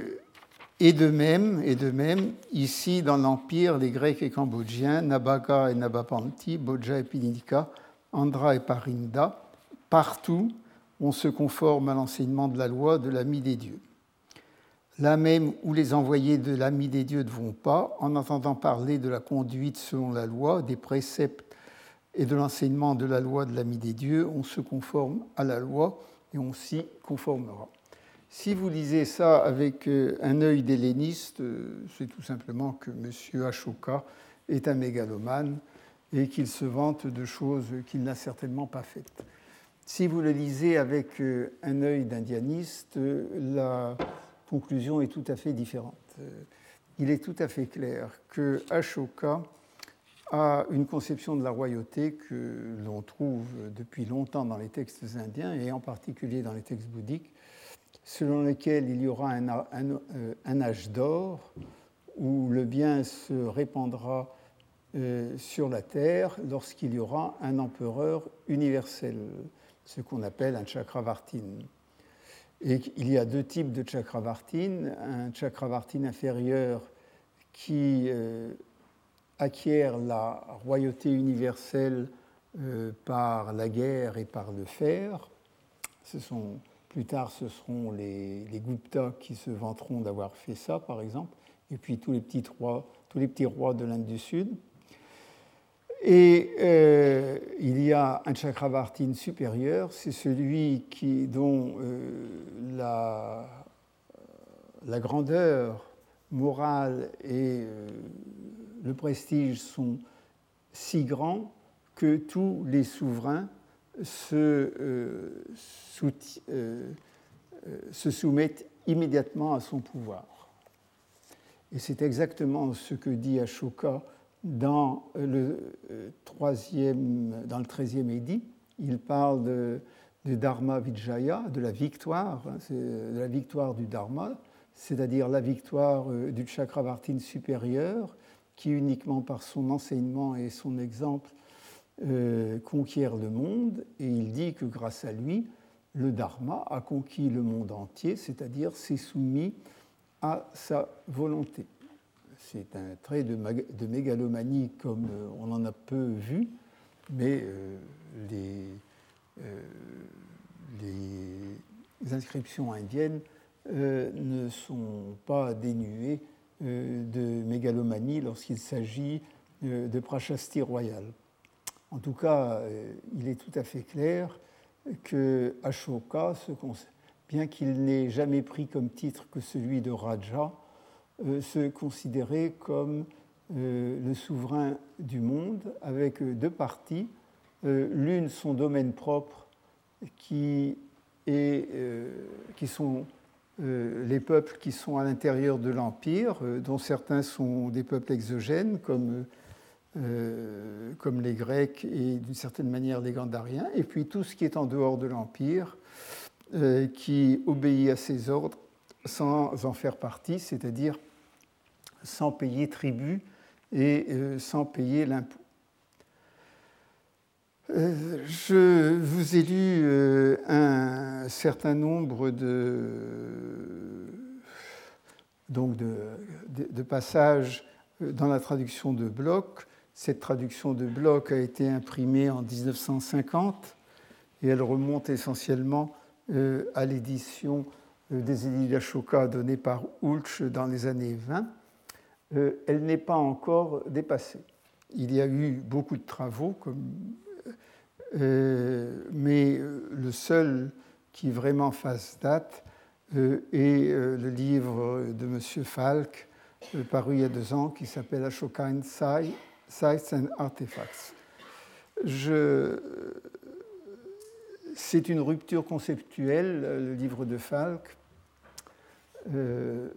et, de même, et de même, ici dans l'Empire, les Grecs et Cambodgiens, Nabaga et Nabapanti, Bodja et Pinika, Andra et Parinda, partout, on se conforme à l'enseignement de la loi de l'ami des dieux là même où les envoyés de l'ami des dieux ne vont pas, en entendant parler de la conduite selon la loi, des préceptes et de l'enseignement de la loi de l'ami des dieux, on se conforme à la loi et on s'y conformera. Si vous lisez ça avec euh, un œil d'helléniste, euh, c'est tout simplement que M. Ashoka est un mégalomane et qu'il se vante de choses qu'il n'a certainement pas faites. Si vous le lisez avec euh, un œil d'indianiste, la conclusion est tout à fait différente. Il est tout à fait clair que Ashoka a une conception de la royauté que l'on trouve depuis longtemps dans les textes indiens et en particulier dans les textes bouddhiques, selon lesquels il y aura un, un âge d'or où le bien se répandra euh, sur la Terre lorsqu'il y aura un empereur universel, ce qu'on appelle un chakravartin. Et il y a deux types de chakravartin, un chakravartin inférieur qui euh, acquiert la royauté universelle euh, par la guerre et par le fer. Ce sont, plus tard, ce seront les, les Guptas qui se vanteront d'avoir fait ça, par exemple, et puis tous les petits rois, tous les petits rois de l'Inde du Sud. Et euh, il y a un chakravartin supérieur, c'est celui qui, dont euh, la, la, grandeur morale et euh, le prestige sont si grands que tous les souverains se, se soumettent immédiatement à son pouvoir. Et c'est exactement ce que dit Ashoka dans le, euh, troisième, dans le 13e édit, il parle de, Dharma Vijaya, de la victoire, hein, de la victoire du Dharma, c'est-à-dire la victoire euh, du Chakravartin supérieur, qui uniquement par son enseignement et son exemple euh, conquiert le monde, et il dit que grâce à lui, le Dharma a conquis le monde entier, c'est-à-dire s'est soumis à sa volonté c'est un trait de, mégalomanie comme euh, on en a peu vu, mais euh, les, inscriptions indiennes ne sont pas dénuées de mégalomanie lorsqu'il s'agit de prachasti royal. En tout cas, il est tout à fait clair que Ashoka, bien qu'il n'ait jamais pris comme titre que celui de Raja, euh, se considérer comme euh, le souverain du monde avec deux parties. Euh, l'une, son domaine propre, qui, est, qui sont les peuples qui sont à l'intérieur de l'Empire, dont certains sont des peuples exogènes, comme, comme les Grecs et d'une certaine manière les Gandhariens, et puis tout ce qui est en dehors de l'Empire, qui obéit à ses ordres sans en faire partie, c'est-à-dire sans payer tribut et euh, sans payer l'impôt. Euh, je vous ai lu euh, un certain nombre de, donc de, passages dans la traduction de Bloch. Cette traduction de Bloch a été imprimée en 1950 et elle remonte essentiellement à l'édition des Édits d'Ashoka donnée par Ulch dans les années 20. Euh, elle n'est pas encore dépassée. Il y a eu beaucoup de travaux, euh, mais euh, le seul qui vraiment fasse date est le livre de M. Falk, paru il y a deux ans, qui s'appelle Ashoka Sites and Artifacts. C'est une rupture conceptuelle, le livre de Falk, euh,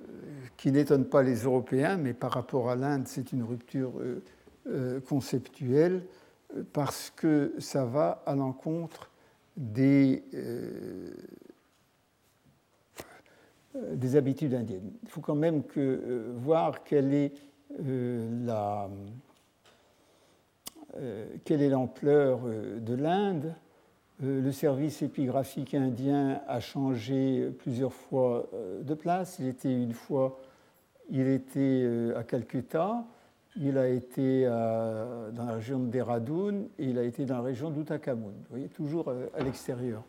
qui n'étonne pas les Européens, mais par rapport à l'Inde, c'est une rupture euh, euh, conceptuelle parce que ça va à l'encontre des, des habitudes indiennes. Il faut quand même voir quelle est la quelle est l'ampleur de l'Inde? Euh, le service épigraphique indien a changé plusieurs fois euh, de place. Il était une fois, il était euh, à Calcutta, il a été dans la région de Dehradun et il a été dans la région d'Uttakamun. Vous voyez, toujours à l'extérieur.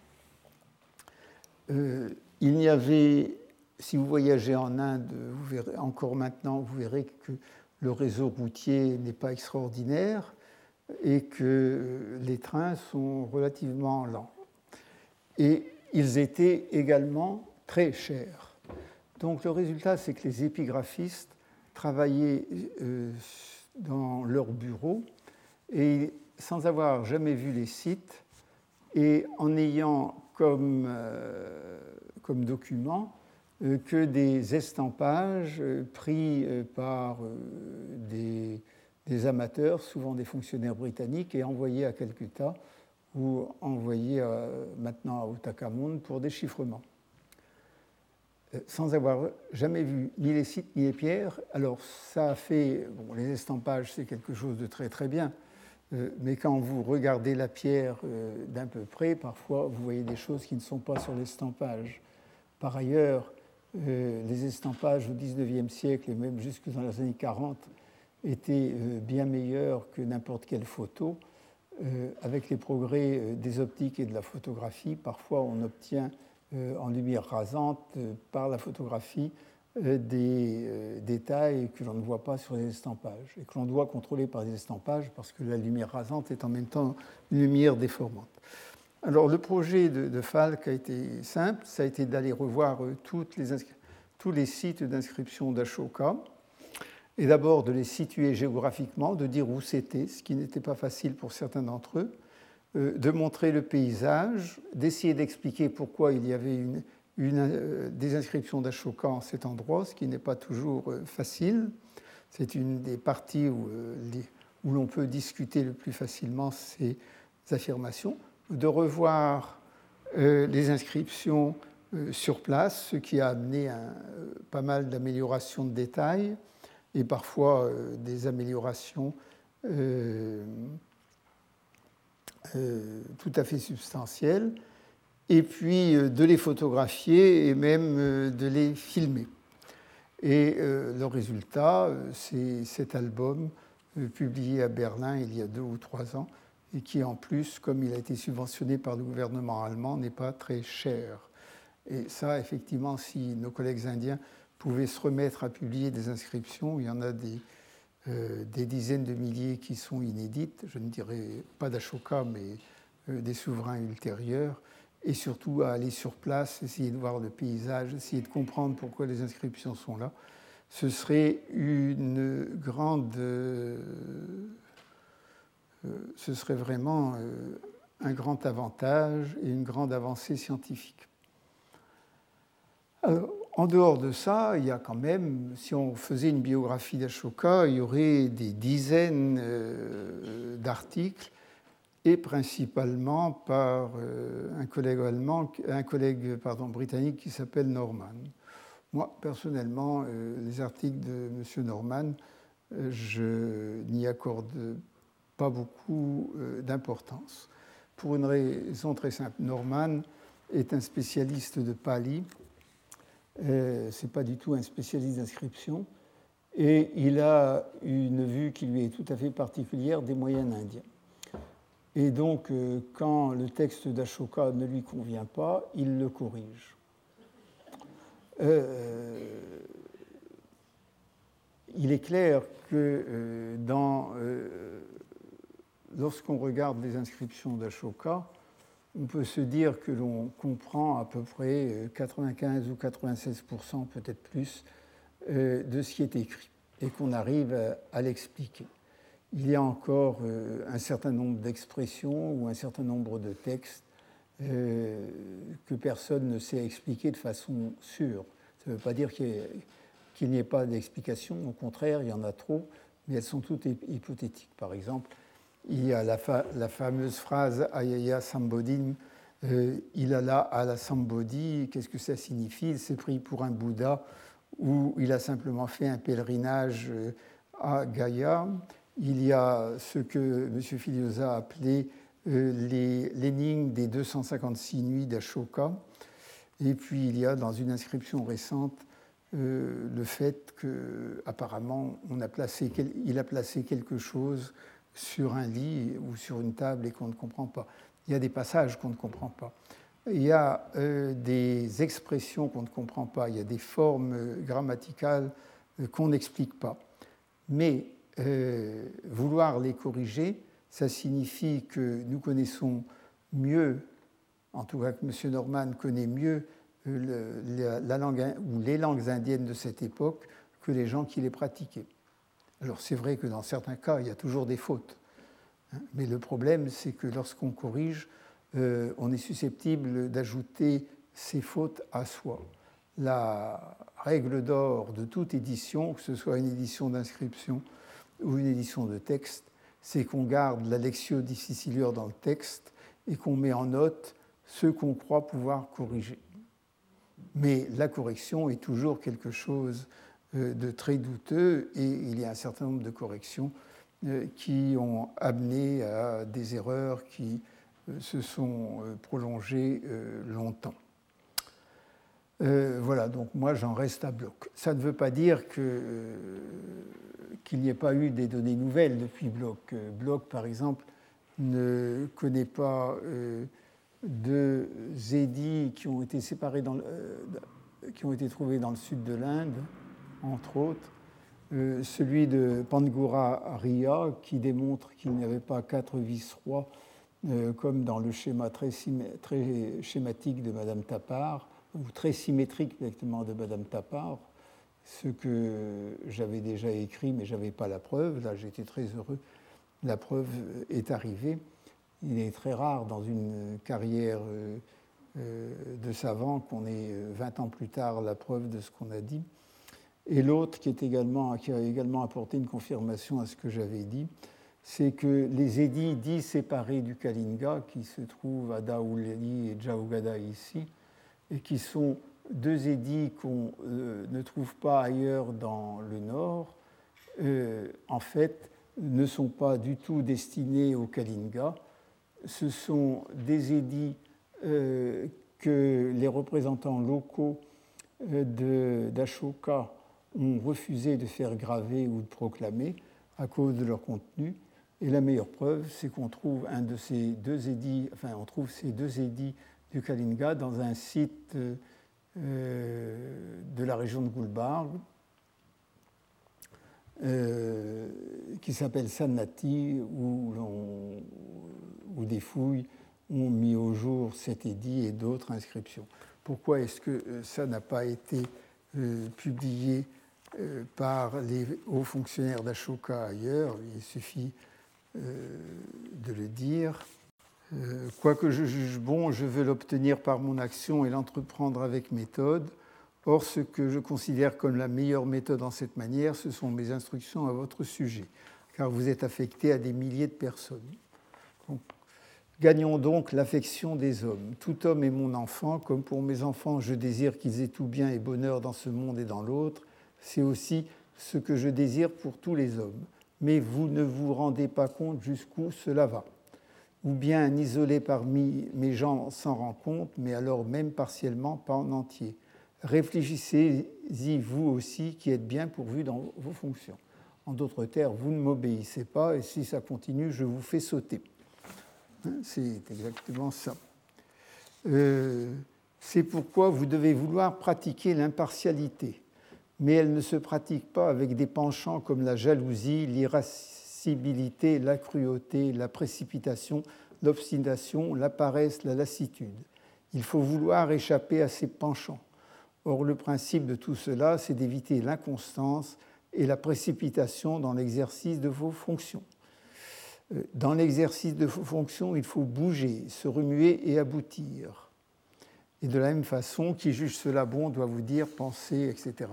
il n'y avait, si vous voyagez en Inde, vous verrez encore maintenant, vous verrez que le réseau routier n'est pas extraordinaire et que les trains sont relativement lents. Et ils étaient également très chers. Donc le résultat, c'est que les épigraphistes travaillaient euh, dans leur bureau, et sans avoir jamais vu les sites, et en ayant comme, comme document que des estampages pris par des, des, amateurs, souvent des fonctionnaires britanniques, et envoyés à Calcutta ou envoyés maintenant à Otakamon pour déchiffrement. Euh, sans avoir jamais vu ni les sites ni les pierres. Alors ça a fait, bon, les estampages c'est quelque chose de très très bien, euh, mais quand vous regardez la pierre euh, d'un peu près, parfois vous voyez des choses qui ne sont pas sur l'estampage. Par ailleurs, les estampages au XIXe siècle et même jusque dans les années 40 étaient bien meilleurs que n'importe quelle photo. avec les progrès des optiques et de la photographie, parfois on obtient euh, en lumière rasante euh, par la photographie euh, des détails que l'on ne voit pas sur les estampages et que l'on doit contrôler par les estampages parce que la lumière rasante est en même temps une lumière déformante. Alors le projet de, Falk a été simple, ça a été d'aller revoir tous les sites d'inscription d'Ashoka et d'abord de les situer géographiquement, de dire où c'était, ce qui n'était pas facile pour certains d'entre eux, euh, de montrer le paysage, d'essayer d'expliquer pourquoi il y avait euh, des inscriptions d'Ashoka en cet endroit, ce qui n'est pas toujours euh, facile. C'est une des parties où l'on peut discuter le plus facilement ces affirmations. De revoir les inscriptions sur place, ce qui a amené pas mal d'améliorations de détails et parfois des améliorations euh, tout à fait substantielles, et puis euh, de les photographier et même euh, de les filmer. Et le résultat, c'est cet album publié à Berlin il y a deux ou trois ans, et qui en plus, comme il a été subventionné par le gouvernement allemand, n'est pas très cher. Et ça, effectivement, si nos collègues indiens pouvaient se remettre à publier des inscriptions, il y en a des, euh, des dizaines de milliers qui sont inédites, je ne dirais pas d'Ashoka, mais euh, des souverains ultérieurs, et surtout à aller sur place, essayer de voir le paysage, essayer de comprendre pourquoi les inscriptions sont là. Ce serait une grande. Euh, ce serait vraiment un grand avantage et une grande avancée scientifique. Alors, en dehors de ça, il y a quand même, si on faisait une biographie d'Ashoka, il y aurait des dizaines euh, d'articles, et principalement par euh, un collègue allemand, un collègue pardon, britannique qui s'appelle Norman. Moi, personnellement, euh, les articles de M. Norman, je n'y accorde pas beaucoup d'importance. Pour une raison très simple, Norman est un spécialiste de Pali euh, ce n'est pas du tout un spécialiste d'inscription, et il a une vue qui lui est tout à fait particulière des moyennes indiens. Et donc, euh, quand le texte d'Ashoka ne lui convient pas, il le corrige. Euh, il est clair que dans, lorsqu'on regarde les inscriptions d'Ashoka, on peut se dire que l'on comprend à peu près 95 euh, ou 96% peut-être plus, euh, de ce qui est écrit et qu'on arrive à l'expliquer. Il y a encore euh, un certain nombre d'expressions ou un certain nombre de textes que personne ne sait expliquer de façon sûre. Ça ne veut pas dire qu'il n'y ait pas d'explication, au contraire, il y en a trop, mais elles sont toutes hypothétiques. Par exemple, il y a la, fameuse phrase Ayaya Sambodhin, euh, il alla à la Sambodhi, qu'est-ce que ça signifie? Il s'est pris pour un Bouddha ou il a simplement fait un pèlerinage euh, à Gaïa. Il y a ce que M. Filiosa a appelé euh, l'énigme des 256 nuits d'Ashoka. Et puis il y a dans une inscription récente le fait qu'apparemment il a placé quelque chose sur un lit ou sur une table et qu'on ne comprend pas. Il y a des passages qu'on ne comprend pas. Il y a euh, des expressions qu'on ne comprend pas. Il y a des formes euh, grammaticales euh, qu'on n'explique pas. Mais vouloir les corriger, ça signifie que nous connaissons mieux, en tout cas que M. Norman connaît mieux la langue, ou les langues indiennes de cette époque que les gens qui les pratiquaient. Alors c'est vrai que dans certains cas, il y a toujours des fautes. Hein, mais le problème, c'est que lorsqu'on corrige, euh, on est susceptible d'ajouter ces fautes à soi. La règle d'or de toute édition, que ce soit une édition d'inscription ou une édition de texte, c'est qu'on garde la lectio difficilior dans le texte et qu'on met en note ce qu'on croit pouvoir corriger. Mais la correction est toujours quelque chose de très douteux et il y a un certain nombre de corrections euh, qui ont amené à des erreurs qui euh, se sont prolongées longtemps. voilà, donc moi j'en reste à bloc. Ça ne veut pas dire qu'il n'y ait pas eu des données nouvelles depuis bloc. Bloc, par exemple, ne connaît pas de édits qui ont été séparés dans qui ont été trouvés dans le sud de l'Inde, entre autres, euh, celui de Pangura Ria, qui démontre qu'il n'y avait pas quatre vice-rois, euh, comme dans le schéma très, schématique de Madame Tapar, ou très symétrique exactement de Madame Tapar, ce que j'avais déjà écrit, mais je n'avais pas la preuve. Là, j'étais très heureux. La preuve est arrivée. Il est très rare dans une carrière euh, de savant qu'on ait 20 ans plus tard la preuve de ce qu'on a dit. Et l'autre qui, qui a également apporté une confirmation à ce que j'avais dit, c'est que les édits dits séparés du Kalinga, qui se trouvent à Daoulali et Jaugada ici, et qui sont deux édits qu'on euh, ne trouve pas ailleurs dans le nord, euh, en fait, ne sont pas du tout destinés au Kalinga. Ce sont des édits euh, que les représentants locaux d'Ashoka ont refusé de faire graver ou de proclamer à cause de leur contenu. Et la meilleure preuve, c'est qu'on trouve un de ces deux édits, enfin, on trouve ces deux édits du Kalinga dans un site euh, de la région de Gulbarg, euh, qui s'appelle Sannati, où, où, des fouilles ont mis au jour cet édit et d'autres inscriptions. Pourquoi est-ce que euh, ça n'a pas été publié euh, par les hauts fonctionnaires d'Ashoka ailleurs, il suffit euh, de le dire. Euh, quoique je juge bon, je veux l'obtenir par mon action et l'entreprendre avec méthode. Or, ce que je considère comme la meilleure méthode en cette manière, ce sont mes instructions à votre sujet, car vous êtes affecté à des milliers de personnes. gagnons donc l'affection des hommes. Tout homme est mon enfant, comme pour mes enfants, je désire qu'ils aient tout bien et bonheur dans ce monde et dans l'autre c'est aussi ce que je désire pour tous les hommes. Mais vous ne vous rendez pas compte jusqu'où cela va. Ou bien isolé parmi mes gens s'en rend compte, mais alors même partiellement, pas en entier. Réfléchissez-y vous aussi qui êtes bien pourvu dans vos fonctions. En d'autres termes, vous ne m'obéissez pas et si ça continue, je vous fais sauter. Hein, c'est exactement ça. Euh, c'est pourquoi vous devez vouloir pratiquer l'impartialité mais elle ne se pratique pas avec des penchants comme la jalousie, l'irascibilité, la cruauté, la précipitation, l'obstination, la paresse, la lassitude. Il faut vouloir échapper à ces penchants. Or, le principe de tout cela, c'est d'éviter l'inconstance et la précipitation dans l'exercice de vos fonctions. Euh, dans l'exercice de vos fonctions, il faut bouger, se remuer et aboutir. Et de la même façon, qui juge cela bon doit vous dire, penser, etc.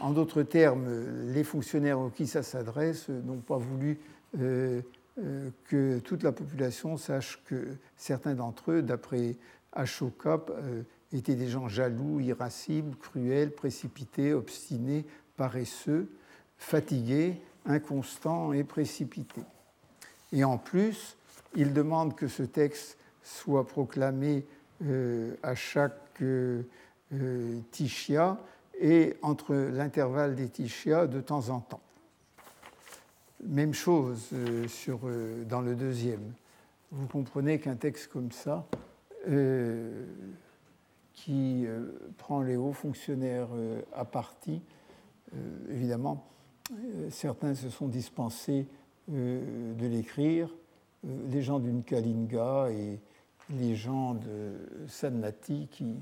En d'autres termes, les fonctionnaires auxquels ça s'adresse n'ont pas voulu euh, euh, que toute la population sache que certains d'entre eux, d'après Ashoka, euh, étaient des gens jaloux, irascibles, cruels, précipités, obstinés, paresseux, fatigués, inconstants et précipités. Et en plus, il demande que ce texte soit proclamé à chaque Tishya et entre l'intervalle des tichias de temps en temps. Même chose euh, sur, euh, dans le deuxième. Vous comprenez qu'un texte comme ça, euh, qui prend les hauts fonctionnaires à partie, évidemment, certains se sont dispensés de l'écrire, les gens d'une Kalinga et les gens de Sannati qui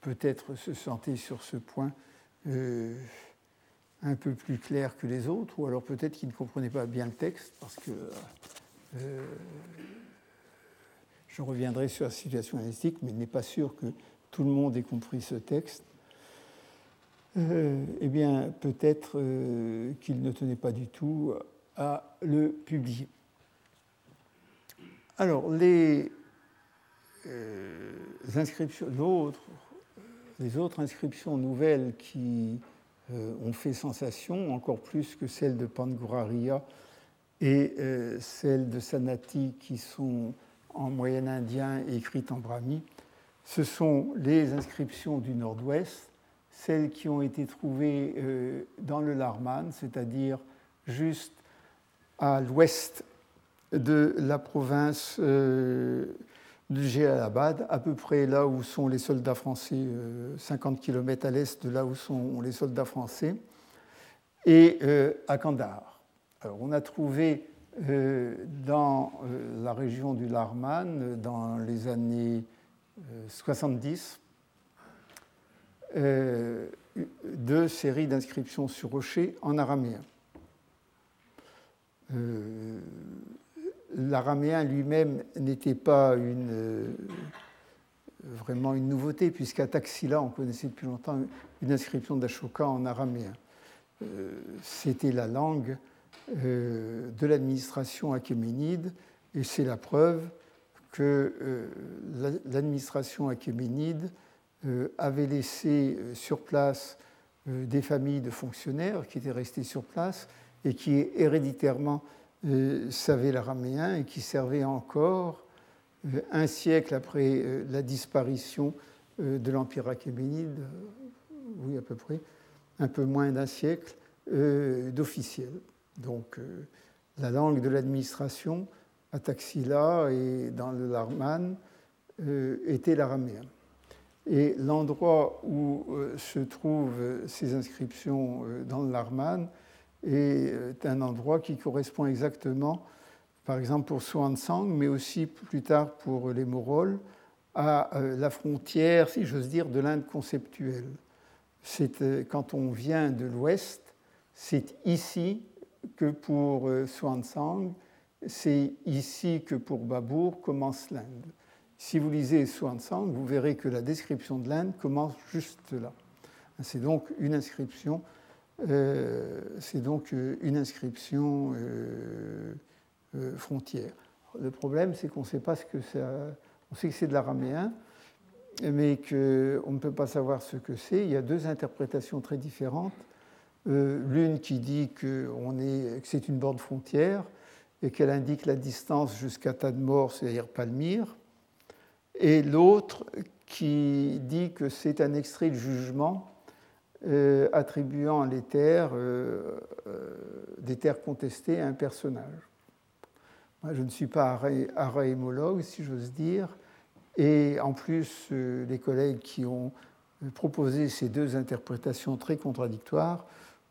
peut-être se sentaient sur ce point euh, un peu plus clairs que les autres, ou alors peut-être qu'ils ne comprenaient pas bien le texte, parce que je reviendrai sur la situation linguistique, mais il n'est pas sûr que tout le monde ait compris ce texte. eh bien, peut-être qu'il ne tenait pas du tout à le publier. Alors, les, euh, inscriptions, les autres inscriptions nouvelles qui euh, ont fait sensation, encore plus que celles de Panguraria et euh, celles de Sanati qui sont en moyen indien et écrites en brahmi, ce sont les inscriptions du nord-ouest, celles qui ont été trouvées dans le Larman, c'est-à-dire juste à l'ouest de la province euh, du Géalabad, à peu près là où sont les soldats français, 50 euh, km à l'est de là où sont les soldats français, et euh, à Kandahar. Alors, on a trouvé dans la région du Larman, dans les années 70, deux séries d'inscriptions sur rocher en araméen l'araméen lui-même n'était pas euh, vraiment une nouveauté, puisqu'à Taxila, on connaissait depuis longtemps une inscription d'Ashoka en araméen. Euh, c'était la langue euh, de l'administration achéménide, et c'est la preuve que l'administration achéménide avait laissé sur place des familles de fonctionnaires qui étaient restés sur place et qui héréditairement euh, savait l'araméen et qui servait encore euh, un siècle après euh, la disparition de l'Empire achéménide, oui à peu près, un peu moins d'un siècle, d'officiel. Donc la langue de l'administration à Taxila et dans le Larman était l'araméen. Et l'endroit où se trouvent ces inscriptions dans le Larman est un endroit qui correspond exactement, par exemple pour Swansang, mais aussi plus tard pour les Morols, à euh, la frontière, si j'ose dire, de l'Inde conceptuelle. Euh, quand on vient de l'Ouest, c'est ici que pour euh, Swansang, c'est ici que pour Babour commence l'Inde. Si vous lisez Swansang, vous verrez que la description de l'Inde commence juste là. C'est donc une inscription euh, c'est donc euh, une inscription euh, frontière. Le problème, c'est qu'on ne sait pas ce que c'est. On sait que c'est de l'araméen, mais qu'on ne peut pas savoir ce que c'est. Il y a deux interprétations très différentes. L'une qui dit que, que c'est une borne frontière et qu'elle indique la distance jusqu'à Tadmor, c'est-à-dire Palmyre, et l'autre qui dit que c'est un extrait de jugement euh, attribuant les terres, euh, euh, des terres contestées à un personnage. Moi, je ne suis pas araémologue, si j'ose dire, et en plus, les collègues qui ont proposé ces deux interprétations très contradictoires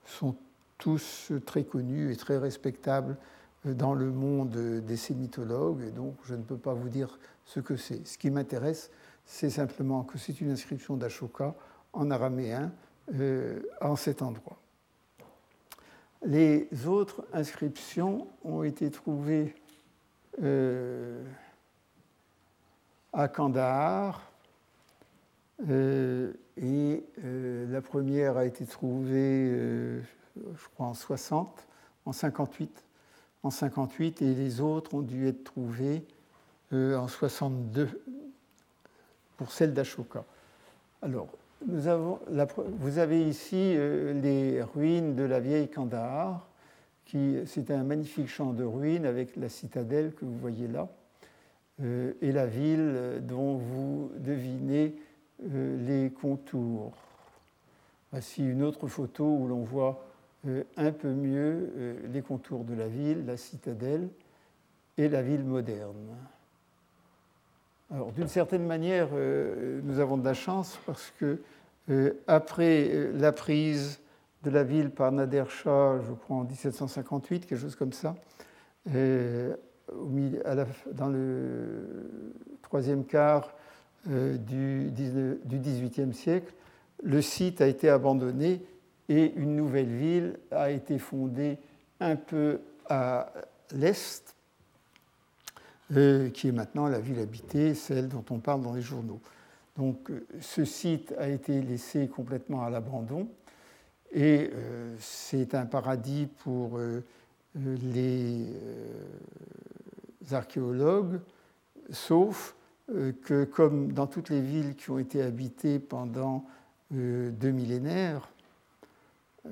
sont tous très connus et très respectables dans le monde des sémitologues, et donc je ne peux pas vous dire ce que c'est. Ce qui m'intéresse, c'est simplement que c'est une inscription d'Ashoka en araméen euh, en cet endroit. Les autres inscriptions ont été trouvées euh, à Kandahar euh, et la première a été trouvée, je crois, en 60, en 58, en 58 et les autres ont dû être trouvées en 62 pour celle d'Ashoka. Alors, vous avez ici euh, les ruines de la vieille Kandahar. C'est un magnifique champ de ruines avec la citadelle que vous voyez là euh, et la ville dont vous devinez euh, les contours. Voici une autre photo où l'on voit un peu mieux les contours de la ville, la citadelle et la ville moderne. D'une certaine manière, euh, nous avons de la chance parce que euh, après euh, la prise de la ville par Nader Shah, je crois en 1758, quelque chose comme ça, dans le troisième quart du XVIIIe siècle, le site a été abandonné et une nouvelle ville a été fondée un peu à l'est, euh, qui est maintenant la ville habitée, celle dont on parle dans les journaux. Donc euh, ce site a été laissé complètement à l'abandon et euh, c'est un paradis pour les archéologues, sauf que comme dans toutes les villes qui ont été habitées pendant deux millénaires,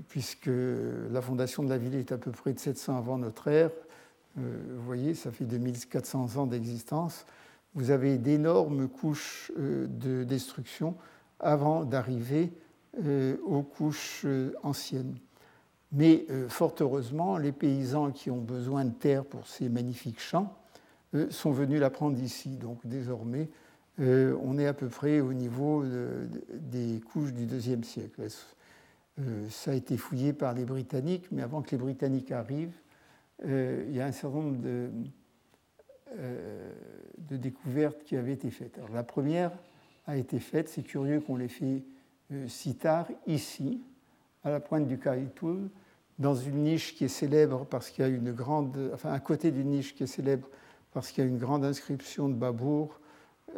puisque la fondation de la ville est à peu près de 700 avant notre ère, vous voyez, ça fait 2400 ans d'existence, vous avez d'énormes couches euh, de destruction avant d'arriver euh, aux couches anciennes. Mais fort heureusement, les paysans qui ont besoin de terre pour ces magnifiques champs sont venus la prendre ici. Donc désormais, on est à peu près au niveau des couches du deuxième siècle. ça a été fouillé par les Britanniques, mais avant que les Britanniques arrivent, euh, il y a un certain nombre de, euh, découvertes qui avaient été faites. La première a été faite, c'est curieux qu'on l'ait fait euh, si tard, ici, à la pointe du Kaitoul, dans une niche qui est célèbre parce qu'il y a une grande, enfin à côté d'une niche qui est célèbre parce qu'il y a une grande inscription de Babour,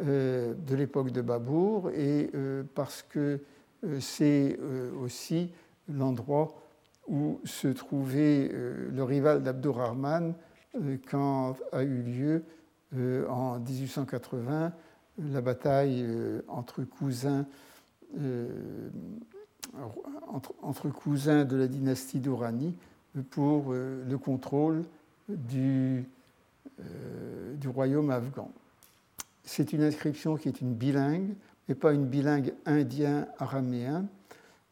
de l'époque de Babour, et parce que c'est aussi l'endroit où se trouvait euh, le rival d'Abdourahman euh, quand a eu lieu euh, en 1880 la bataille entre cousins, entre, cousins de la dynastie d'Oranie pour le contrôle du, du royaume afghan. C'est une inscription qui est une bilingue, mais pas une bilingue indien-araméen,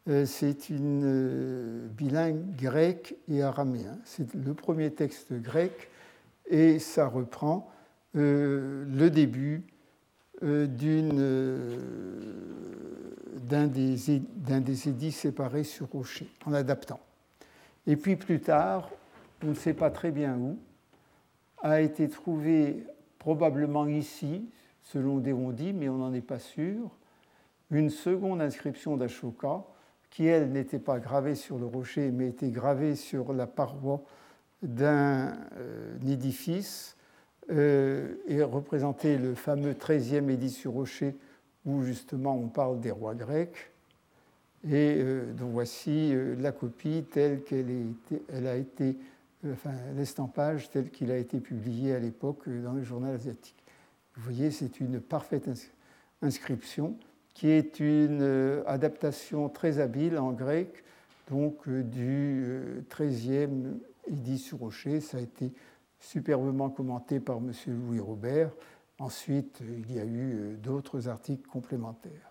c'est une euh, bilingue grec et araméen. C'est le premier texte grec et ça reprend euh, le début d'un des, édits séparés sur rocher, en adaptant. Et puis plus tard, on ne sait pas très bien où, a été trouvé probablement ici, selon des dit, mais on n'en est pas sûr, une seconde inscription d'Ashoka qui, elle, n'était pas gravée sur le rocher, mais était gravée sur la paroi d'un euh, édifice euh, et représentait le fameux 13e édit sur rocher où justement on parle des rois grecs. Et euh, donc voici la copie telle qu'elle elle a été, enfin l'estampage tel qu'il a été publié à l'époque dans le journal asiatique. Vous voyez, c'est une parfaite inscription qui est une euh, adaptation très habile en grec, donc euh, du XIIIe euh, Édit sur Rocher. Ça a été superbement commenté par M. Louis Robert. Ensuite, il y a eu d'autres articles complémentaires.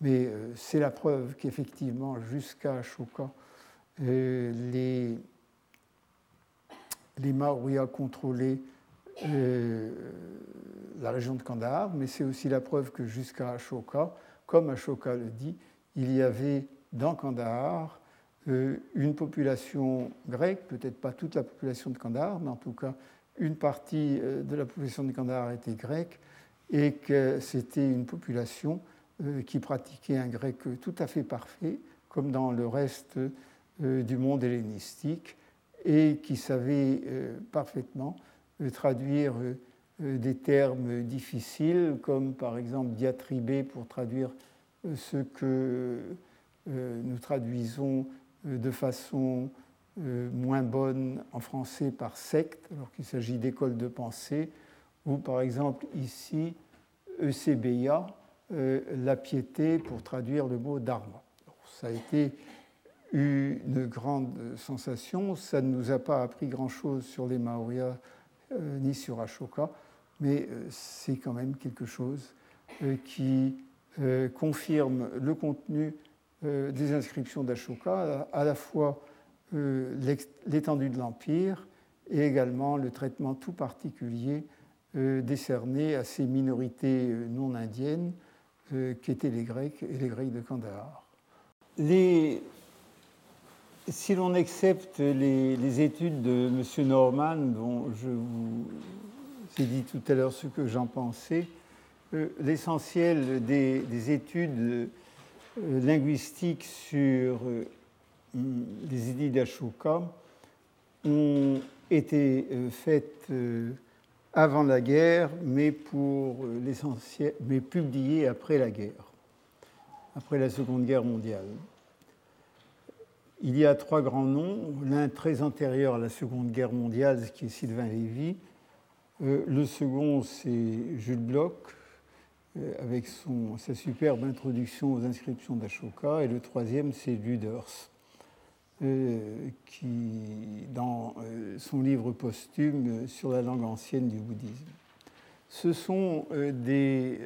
Mais c'est la preuve qu'effectivement, jusqu'à Ashoka, les, les Maurya contrôlaient la région de Kandahar, mais c'est aussi la preuve que jusqu'à Ashoka, comme Ashoka le dit, il y avait dans Kandahar euh, une population grecque, peut-être pas toute la population de Kandahar, mais en tout cas une partie euh, de la population de Kandahar était grecque et que c'était une population euh, qui pratiquait un grec tout à fait parfait, comme dans le reste du monde hellénistique, et qui savait parfaitement traduire euh, des termes difficiles, comme par exemple diatribé pour traduire euh, ce que euh, nous traduisons de façon moins bonne en français par secte, alors qu'il s'agit d'école de pensée, ou par exemple ici, Eusebia, la piété pour traduire le mot dharma. ça a été une grande sensation, ça ne nous a pas appris grand-chose sur les Maurya ni sur Ashoka, mais euh, c'est quand même quelque chose euh, qui euh, confirme le contenu des inscriptions d'Ashoka, à la fois l'étendue de l'Empire et également le traitement tout particulier décerné à ces minorités non indiennes qu'étaient les Grecs et les Grecs de Kandahar. Si l'on accepte les, études de M. Norman, dont je vous j'ai dit tout à l'heure ce que j'en pensais. Euh, l'essentiel des, études euh, linguistiques sur euh, les édits d'Ashoka ont été faites avant la guerre, mais pour mais publiés après la guerre, après la Seconde Guerre mondiale. Il y a trois grands noms, l'un très antérieur à la Seconde Guerre mondiale, qui est Sylvain Lévy. le second, c'est Jules Bloch, euh, avec sa superbe introduction aux inscriptions d'Ashoka, et le troisième, c'est Luders, euh, qui, dans euh, son livre posthume sur la langue ancienne du bouddhisme. Ce sont des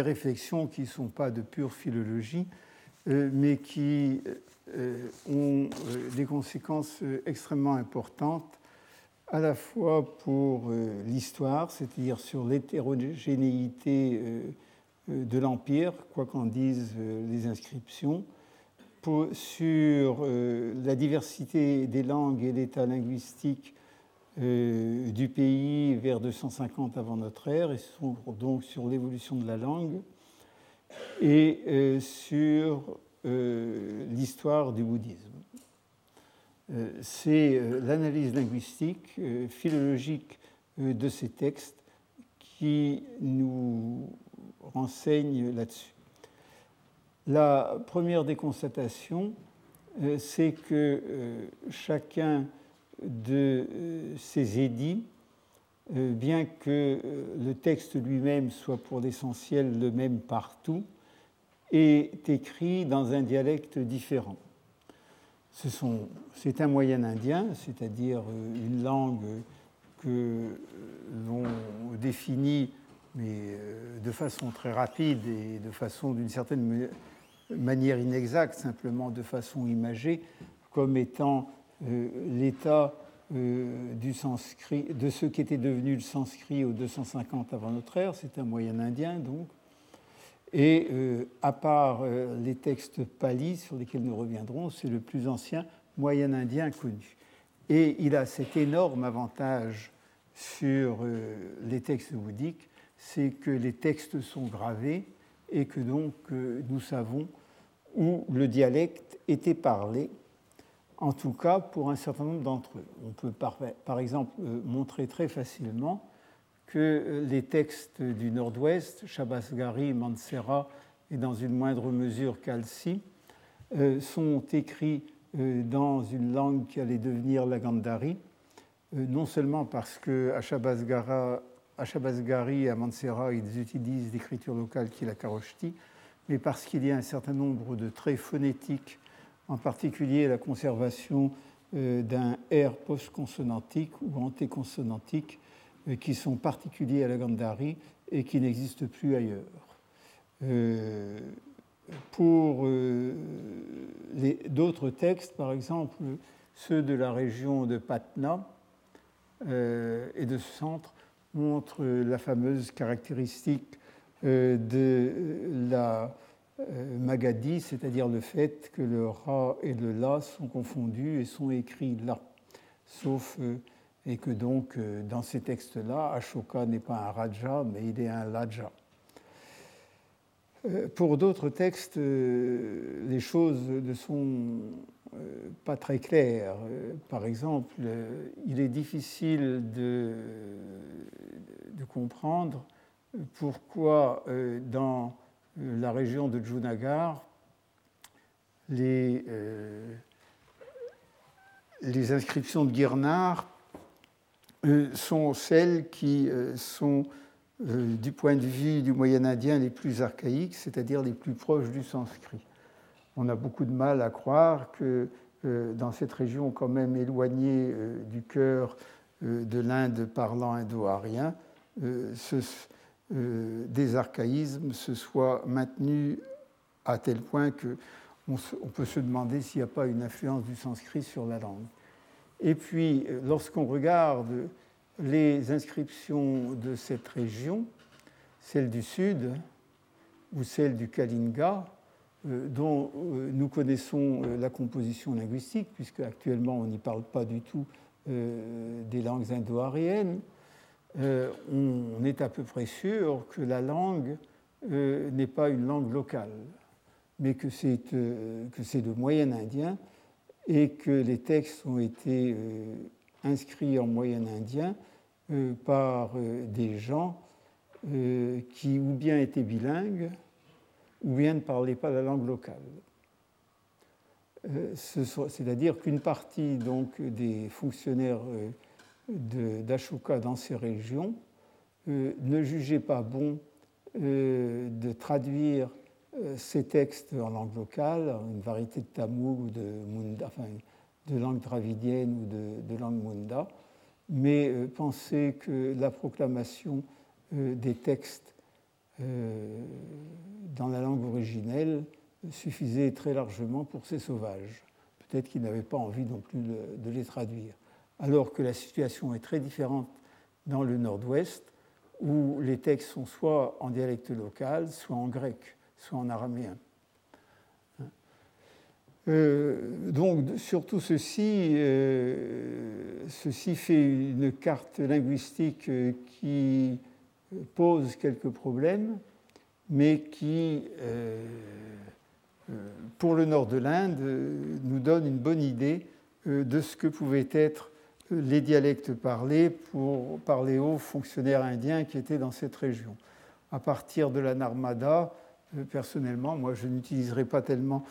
réflexions qui ne sont pas de pure philologie, mais qui ont des conséquences extrêmement importantes à la fois pour euh, l'histoire, c'est-à-dire sur l'hétérogénéité euh, euh, de l'Empire, quoi qu'en disent les inscriptions, sur la diversité des langues et l'état linguistique du pays vers 250 avant notre ère, et donc sur l'évolution de la langue, et sur l'histoire du bouddhisme. Euh, c'est euh, l'analyse linguistique, euh, philologique de ces textes qui nous renseigne là-dessus. La première des constatations, c'est que chacun de ces édits, bien que le texte lui-même soit pour l'essentiel le même partout, est écrit dans un dialecte différent. C'est un moyen indien, c'est-à-dire euh, une langue que l'on définit, mais euh, de façon très rapide et de façon d'une certaine manière inexacte, simplement de façon imagée, comme étant euh, du sanskrit, de ce qui était devenu le sanskrit au 250 avant notre ère, c'est un moyen indien donc, et euh, à part euh, les textes palis sur lesquels nous reviendrons, c'est le plus ancien moyen indien connu. Et il a cet énorme avantage sur les textes bouddhiques, c'est que les textes sont gravés et que donc nous savons où le dialecte était parlé, en tout cas pour un certain nombre d'entre eux. On peut par exemple montrer très facilement que les textes du Nord-Ouest, Shabasgari, Mansera et dans une moindre mesure Kalsi, euh, sont écrits euh, dans une langue qui allait devenir la Gandhari, euh, non seulement parce qu'à Shabasgari et à Mansera, ils utilisent l'écriture locale qui est la Karoshti, mais parce qu'il y a un certain nombre de traits phonétiques, en particulier la conservation d'un R post-consonantique ou antéconsonantique euh, qui sont particuliers à la Gandhari et qui n'existent plus ailleurs. Euh, pour euh, d'autres textes, par exemple ceux de la région de Patna et de ce centre, montrent la fameuse caractéristique de la Magadhi, c'est-à-dire le fait que le Ra et le La sont confondus et sont écrits là, sauf et que donc euh, dans ces textes-là, Ashoka n'est pas un Raja, mais il est un Laja. Euh, pour d'autres textes, euh, les choses ne sont pas très claires. Par exemple, il est difficile de comprendre pourquoi dans la région de Junagar, les, les inscriptions de Girnar euh, sont celles qui euh, sont, euh, du point de vue du Moyen Indien, les plus archaïques, c'est-à-dire les plus proches du sanskrit. On a beaucoup de mal à croire que dans cette région quand même éloignée du cœur de l'Inde parlant indo-arien, des archaïsmes se soient maintenus à tel point qu'on on peut se demander s'il n'y a pas une influence du sanskrit sur la langue. Et puis, lorsqu'on regarde les inscriptions de cette région, celle du sud ou celle du Kalinga, euh, dont euh, nous connaissons euh, la composition linguistique, puisque actuellement on n'y parle pas du tout des langues indo-ariennes, on est à peu près sûr que la langue n'est pas une langue locale. mais que c'est de moyen indien et que les textes ont été inscrits en moyen indien par des gens qui ou bien étaient bilingues ou bien ne parlaient pas la langue locale. C'est-à-dire qu'une partie donc, des fonctionnaires d'Ashoka dans ces régions euh, ne jugeait pas bon euh, de traduire euh, ces textes en langue locale, une variété de tamoul ou de, enfin, de langue dravidienne ou de, de langue munda, mais pensait que la proclamation des textes dans la langue originelle suffisait très largement pour ces sauvages. Peut-être qu'ils n'avaient pas envie non plus de les traduire alors que la situation est très différente dans le nord-ouest, où les textes sont soit en dialecte local, soit en grec, soit en araméen. Euh, donc, surtout ceci, euh, ceci fait une carte linguistique qui pose quelques problèmes, mais qui, euh, pour le nord de l'Inde, nous donne une bonne idée de ce que pouvait être les dialectes parlés pour parler aux fonctionnaires indiens qui étaient dans cette région. À partir de la Narmada, euh, personnellement, moi je n'utiliserai pas tellement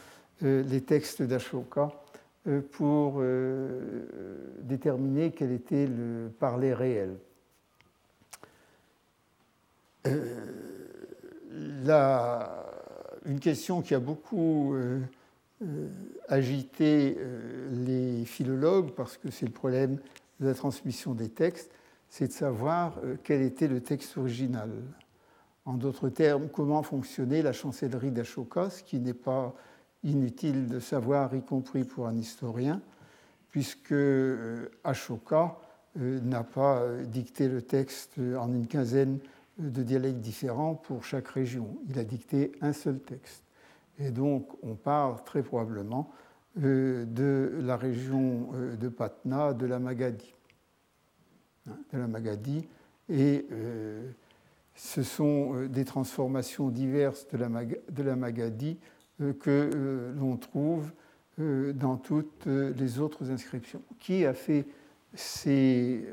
euh, les textes d'Ashoka euh, pour déterminer quel était le parler réel. une question qui a beaucoup agiter euh, les philologues, parce que c'est le problème de la transmission des textes, c'est de savoir euh, quel était le texte original. En d'autres termes, comment fonctionnait la chancellerie d'Ashoka, ce qui n'est pas inutile de savoir, y compris pour un historien, puisque Ashoka n'a pas dicté le texte en une quinzaine de dialectes différents pour chaque région. Il a dicté un seul texte. Et donc, on parle très probablement euh, de la région euh, de Patna, de la Magadhi. Hein, de la. Et euh, ce sont des transformations diverses de la, Magadhi que l'on trouve dans toutes les autres inscriptions. Qui a fait ces,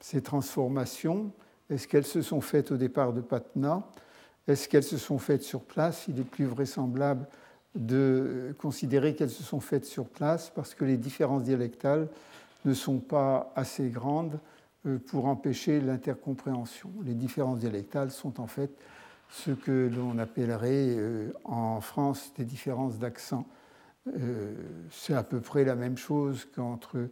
ces transformations? Est-ce qu'elles se sont faites au départ de Patna? Est-ce qu'elles se sont faites sur place? Il est plus vraisemblable de considérer qu'elles se sont faites sur place parce que les différences dialectales ne sont pas assez grandes euh, pour empêcher l'intercompréhension. Les différences dialectales sont en fait ce que l'on appellerait euh, en France des différences d'accent. Euh, c'est à peu près la même chose qu'entre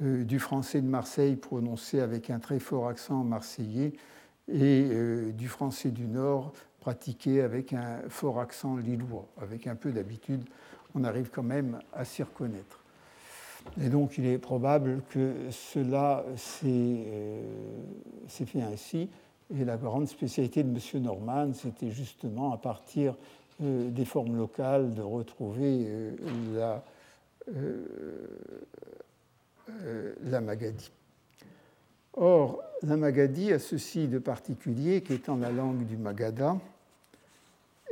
du français de Marseille prononcé avec un très fort accent marseillais et du français du Nord pratiqué avec un fort accent lillois. Avec un peu d'habitude, on arrive quand même à s'y reconnaître. Et donc il est probable que cela euh, s'est fait ainsi. Et la grande spécialité de M. Norman, c'était justement à partir euh, des formes locales de retrouver euh, la, la Magadie. Or, la Magadie a ceci de particulier qu'étant la langue du Magadha,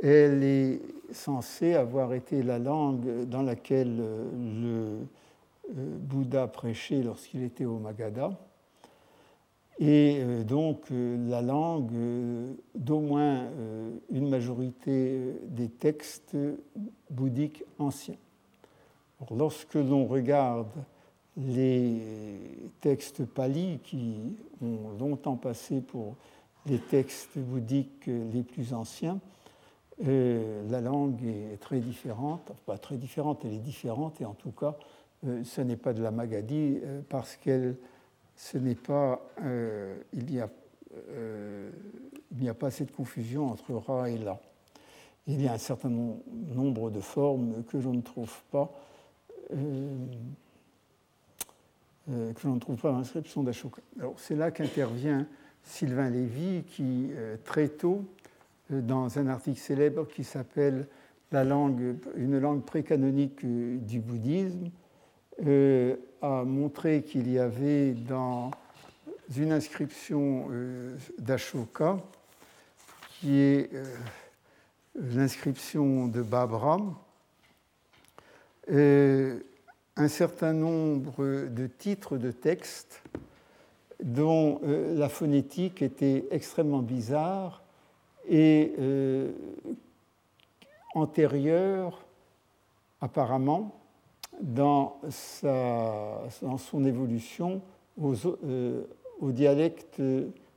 elle est censée avoir été la langue dans laquelle le euh, Bouddha prêchait lorsqu'il était au Magadha, et euh, donc euh, la langue d'au moins une majorité des textes bouddhiques anciens. lorsque l'on regarde les textes palis qui ont longtemps passé pour les textes bouddhiques les plus anciens, euh, la langue est très différente, pas très différente, elle est différente, et en tout cas, euh, ce n'est pas de la Magadie euh, parce qu'elle, ce n'est pas, il n'y a pas cette confusion entre Ra et La. Il y a un certain nombre de formes que l'on ne trouve pas euh, que l'on ne trouve pas dans l'inscription d'Ashoka. Alors c'est là qu'intervient Sylvain Lévy qui, euh, très tôt, euh, dans un article célèbre qui s'appelle la langue, Une langue précanonique du bouddhisme, a montré qu'il y avait dans une inscription d'Ashoka qui est l'inscription de Babra, un certain nombre de titres de textes dont la phonétique était extrêmement bizarre et antérieure apparemment dans, son évolution aux, euh, dialectes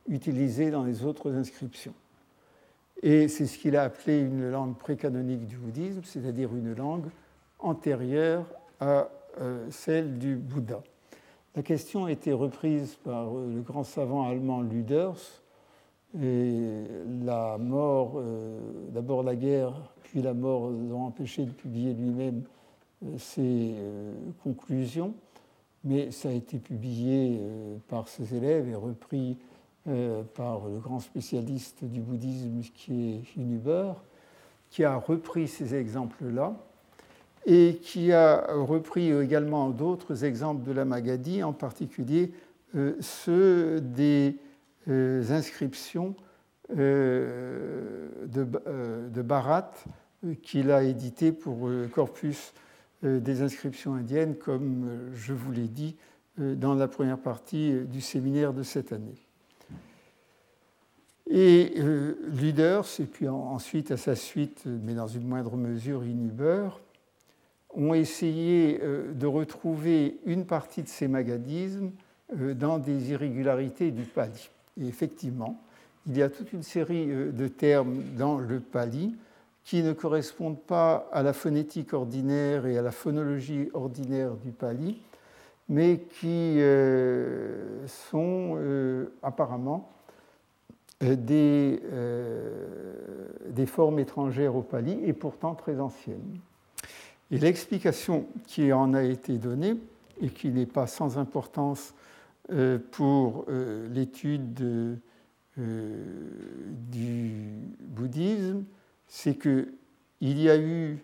utilisés dans les autres inscriptions. Et c'est ce qu'il a appelé une langue précanonique du bouddhisme, c'est-à-dire une langue antérieure à euh, celle du Bouddha. La question a été reprise par euh, le grand savant allemand Luders, la mort, d'abord la guerre, puis la mort l'ont empêché de publier lui-même ses euh, conclusions, mais ça a été publié euh, par ses élèves et repris euh, par le grand spécialiste du bouddhisme qui est Hunuber, qui a repris ces exemples-là et qui a repris également d'autres exemples de la Magadhi, en particulier ceux des inscriptions de, Bharat qu'il a édité pour le corpus euh, des inscriptions indiennes, comme euh, je vous l'ai dit euh, dans la première partie du séminaire de cette année. Et Luders, et puis ensuite à sa suite, mais dans une moindre mesure Inuber, ont essayé de retrouver une partie de ces magadismes dans des irrégularités du pali. Et effectivement, il y a toute une série de termes dans le pali qui ne correspondent pas à la phonétique ordinaire et à la phonologie ordinaire du pali, mais qui euh, sont euh, apparemment euh, des, des, formes étrangères au pali et pourtant très anciennes. Et l'explication qui en a été donnée, et qui n'est pas sans importance pour l'étude du bouddhisme, c'est qu'il y a eu,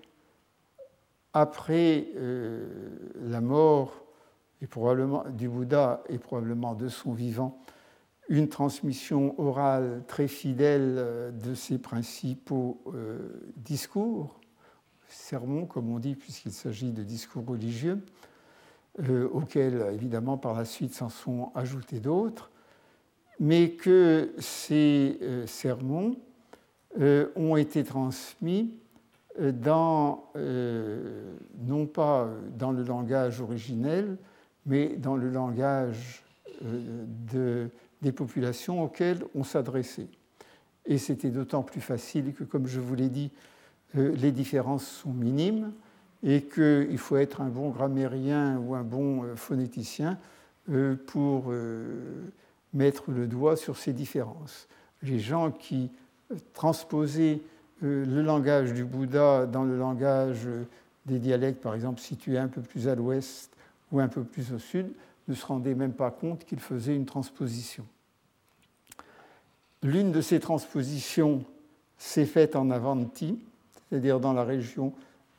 après euh, la mort et probablement, du Bouddha et probablement de son vivant, une transmission orale très fidèle euh, de ses principaux euh, discours, sermons comme on dit, puisqu'il s'agit de discours religieux, auxquels évidemment par la suite s'en sont ajoutés d'autres, mais que ces sermons euh, ont été transmis euh, dans, euh, non pas dans le langage originel, mais dans le langage de, des populations auxquelles on s'adressait. Et c'était d'autant plus facile que, comme je vous l'ai dit, les différences sont minimes et qu'il faut être un bon grammairien ou un bon phonéticien pour mettre le doigt sur ces différences. Les gens qui transposer euh, le langage du Bouddha dans le langage des dialectes, par exemple situés un peu plus à l'ouest ou un peu plus au sud, ne se rendaient même pas compte qu'il faisait une transposition. L'une de ces transpositions s'est faite en Avanti, c'est-à-dire dans la région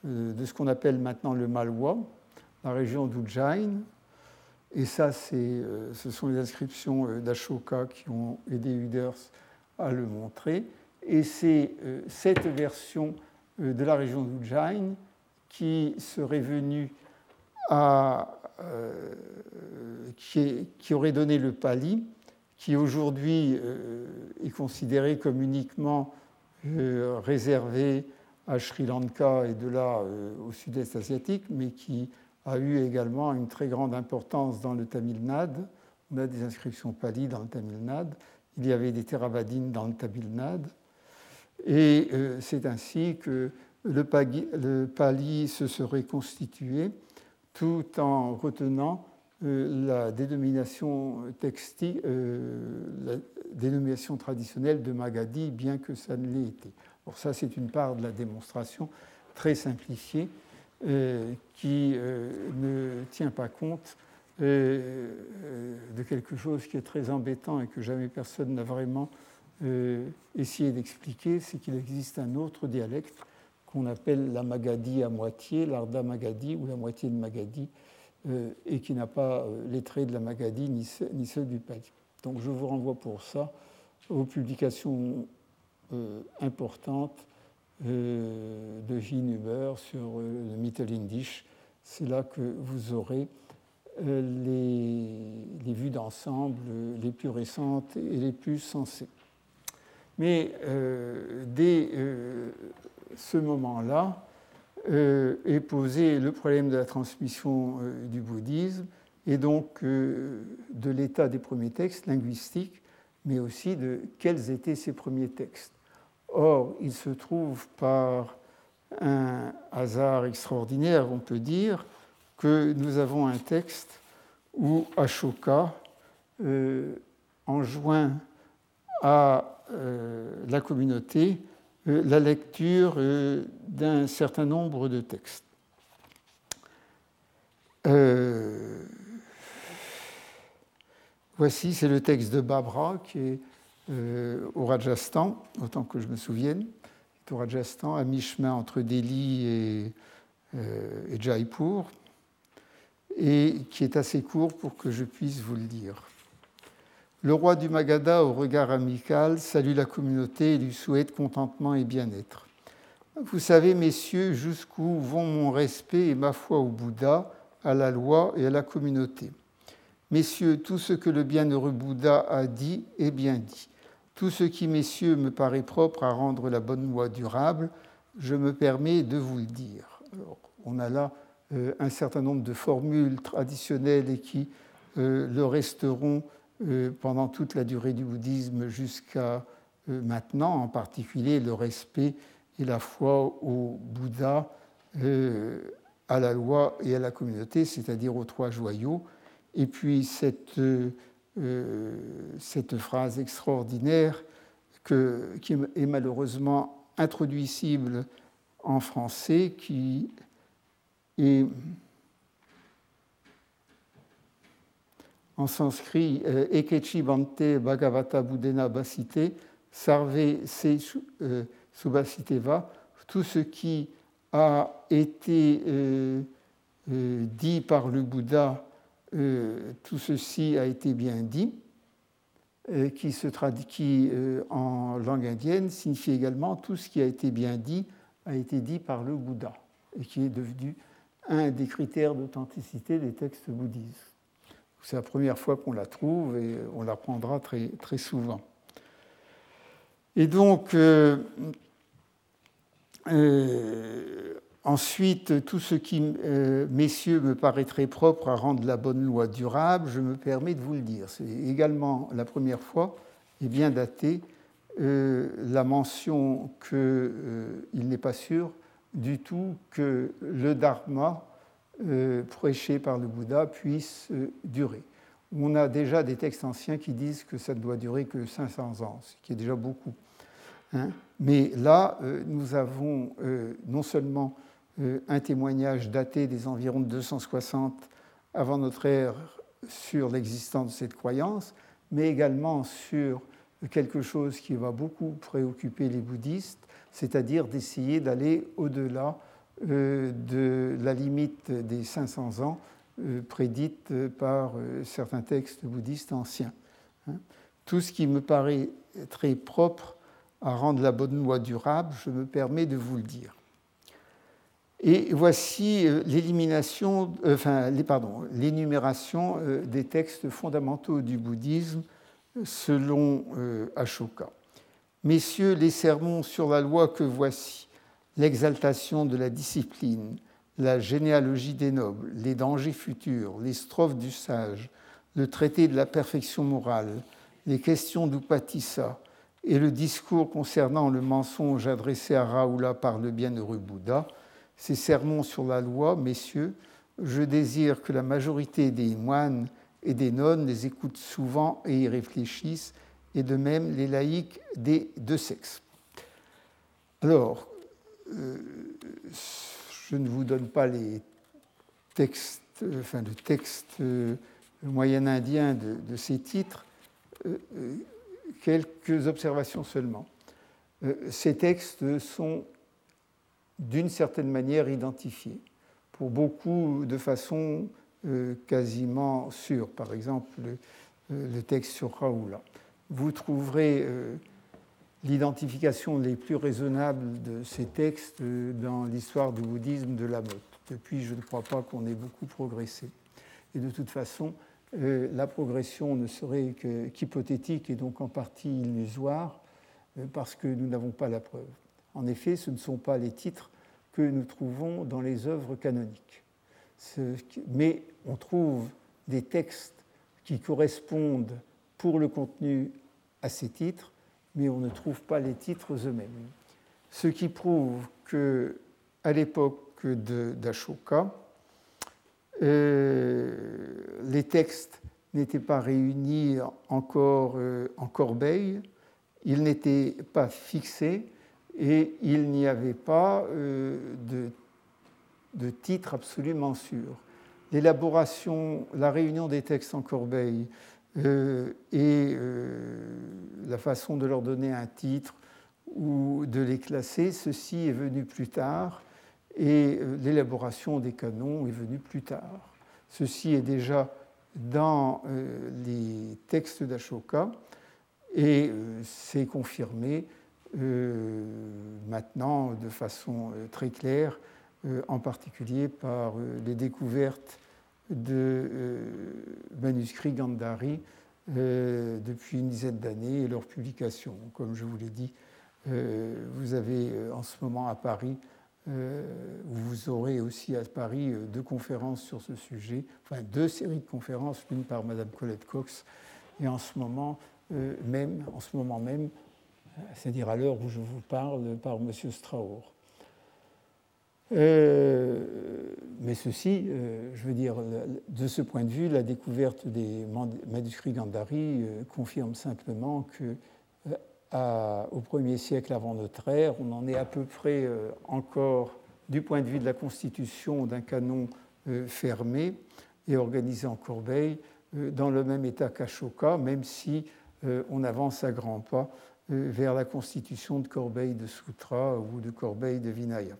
euh, de ce qu'on appelle maintenant le Malwa, la région d'Ujjain. Et ça, euh, ce sont les inscriptions d'Ashoka qui ont aidé Uders à le montrer. Et c'est euh, cette version euh, de la région d'Ujjain qui serait venue. Euh, qui, qui, aurait donné le Pali, qui aujourd'hui est considéré comme uniquement réservé à Sri Lanka et de là au sud-est asiatique, mais qui a eu également une très grande importance dans le Tamil Nadu. On a des inscriptions Pali dans le Tamil Nadu. Il y avait des Theravadines dans le Tamil Nadu. Et euh, c'est ainsi que le, pali se serait constitué tout en retenant euh, la dénomination, textile, euh, la dénomination traditionnelle de Magadhi, bien que ça ne l'ait été. Alors ça, c'est une part de la démonstration très simplifiée qui ne tient pas compte de quelque chose qui est très embêtant et que jamais personne n'a vraiment euh, essayer d'expliquer, c'est qu'il existe un autre dialecte qu'on appelle la Magadhi à moitié, l'Arda Magadhi ou la moitié de Magadhi, euh, et qui n'a pas euh, les traits de la Magadhi ni, ni ceux du Pali. Donc je vous renvoie pour ça aux publications importantes de Huber sur le Mittelindisch. C'est là que vous aurez les, les, vues d'ensemble les plus récentes et les plus sensées. Mais dès ce moment-là, est posé le problème de la transmission du bouddhisme et donc de l'état des premiers textes linguistiques mais aussi de quels étaient ces premiers textes. Or, il se trouve par un hasard extraordinaire, on peut dire, que nous avons un texte où Ashoka euh, enjoint à euh, la communauté euh, la lecture d'un certain nombre de textes. Voici, c'est le texte de Babra qui est euh, au Rajasthan, autant que je me souvienne, au Rajasthan, à mi-chemin entre Delhi et, euh, et, Jaipur, et qui est assez court pour que je puisse vous le dire. Le roi du Magadha, au regard amical, salue la communauté et lui souhaite contentement et bien-être. Vous savez, messieurs, jusqu'où vont mon respect et ma foi au Bouddha, à la loi et à la communauté. Messieurs, tout ce que le bienheureux Bouddha a dit est bien dit. Tout ce qui, messieurs, me paraît propre à rendre la bonne loi durable, je me permets de vous le dire. on a là euh, un certain nombre de formules traditionnelles et qui euh, le resteront euh, pendant toute la durée du bouddhisme jusqu'à maintenant, en particulier le respect et la foi au Bouddha, à la loi et à la communauté, c'est-à-dire aux trois joyaux et puis cette, cette phrase extraordinaire qui est malheureusement introduisible en français, qui est en sanskrit euh, Ekechi Bante Bhagavata Budena Basite, Sarve Se euh, Subhasiteva, tout ce qui a été dit par le Bouddha euh, tout ceci a été bien dit, euh, qui, se traduit euh, en langue indienne signifie également tout ce qui a été bien dit a été dit par le Bouddha, et qui est devenu un des critères d'authenticité des textes bouddhistes. C'est la première fois qu'on la trouve et on la prendra très, très souvent. Et donc, Ensuite, tout ce qui, euh, messieurs, me paraîtrait propre à rendre la bonne loi durable, je me permets de vous le dire. C'est également la première fois, et bien daté, euh, la mention qu'il euh, n'est pas sûr du tout que le dharma prêché par le Bouddha puisse durer. On a déjà des textes anciens qui disent que ça ne doit durer que 500 ans, ce qui est déjà beaucoup. Hein. Mais là, nous avons non seulement euh, un témoignage daté des environs de 260 avant notre ère sur l'existence de cette croyance, mais également sur quelque chose qui va beaucoup préoccuper les bouddhistes, c'est-à-dire d'essayer d'aller au-delà euh, de la limite des 500 ans euh, prédite par certains textes bouddhistes anciens. Hein. Tout ce qui me paraît très propre à rendre la bonne loi durable, je me permets de vous le dire. Et voici euh, euh, l'énumération euh, des textes fondamentaux du bouddhisme selon Ashoka. Messieurs, les sermons sur la loi que voici, l'exaltation de la discipline, la généalogie des nobles, les dangers futurs, les strophes du sage, le traité de la perfection morale, les questions d'Upatissa et le discours concernant le mensonge adressé à Raoula par le bienheureux Bouddha ces sermons sur la loi, messieurs, je désire que la majorité des moines et des nonnes les écoutent souvent et y réfléchissent, et de même les laïcs des deux sexes. Alors, euh, je ne vous donne pas les textes, enfin, le texte euh, moyen-indien de, ces titres, euh, quelques observations seulement. ces textes sont d'une certaine manière identifié, pour beaucoup de façon euh, quasiment sûre. Par exemple, le, euh, texte sur Raoula. Vous trouverez euh, l'identification les plus raisonnables de ces textes dans l'histoire du bouddhisme de la mode. Depuis, je ne crois pas qu'on ait beaucoup progressé. Et de toute façon, la progression ne serait qu'hypothétique et donc en partie illusoire parce que nous n'avons pas la preuve. En effet, ce ne sont pas les titres que nous trouvons dans les œuvres canoniques. Mais on trouve des textes qui correspondent pour le contenu à ces titres, mais on ne trouve pas les titres eux-mêmes. Ce qui prouve que, à l'époque d'Ashoka, euh, les textes n'étaient pas réunis encore euh, en corbeille, ils n'étaient pas fixés et il n'y avait pas euh, de, de, titre absolument sûr. L'élaboration, la réunion des textes en corbeille et la façon de leur donner un titre ou de les classer, ceci est venu plus tard et euh, l'élaboration des canons est venue plus tard. Ceci est déjà dans euh, les textes d'Ashoka et euh, c'est confirmé maintenant de façon très claire, en particulier par les découvertes de manuscrits Gandhari depuis une dizaine d'années et leur publication. Comme je vous l'ai dit, vous avez en ce moment à Paris euh, vous aurez aussi à Paris euh, deux conférences sur ce sujet, enfin deux séries de conférences, l'une par Madame Colette Cox et en ce moment euh, même, en ce moment même, c'est-à-dire à, l'heure où je vous parle, par Monsieur Straur. mais ceci, je veux dire, de ce point de vue, la découverte des manuscrits Gandhari confirme simplement que au premier siècle avant notre ère. On en est à peu près euh, encore, du point de vue de la constitution d'un canon euh, fermé et organisé en corbeille, euh, dans le même état qu'Ashoka, même si on avance à grands pas vers la constitution de corbeille de Sutra ou de corbeille de Vinaya.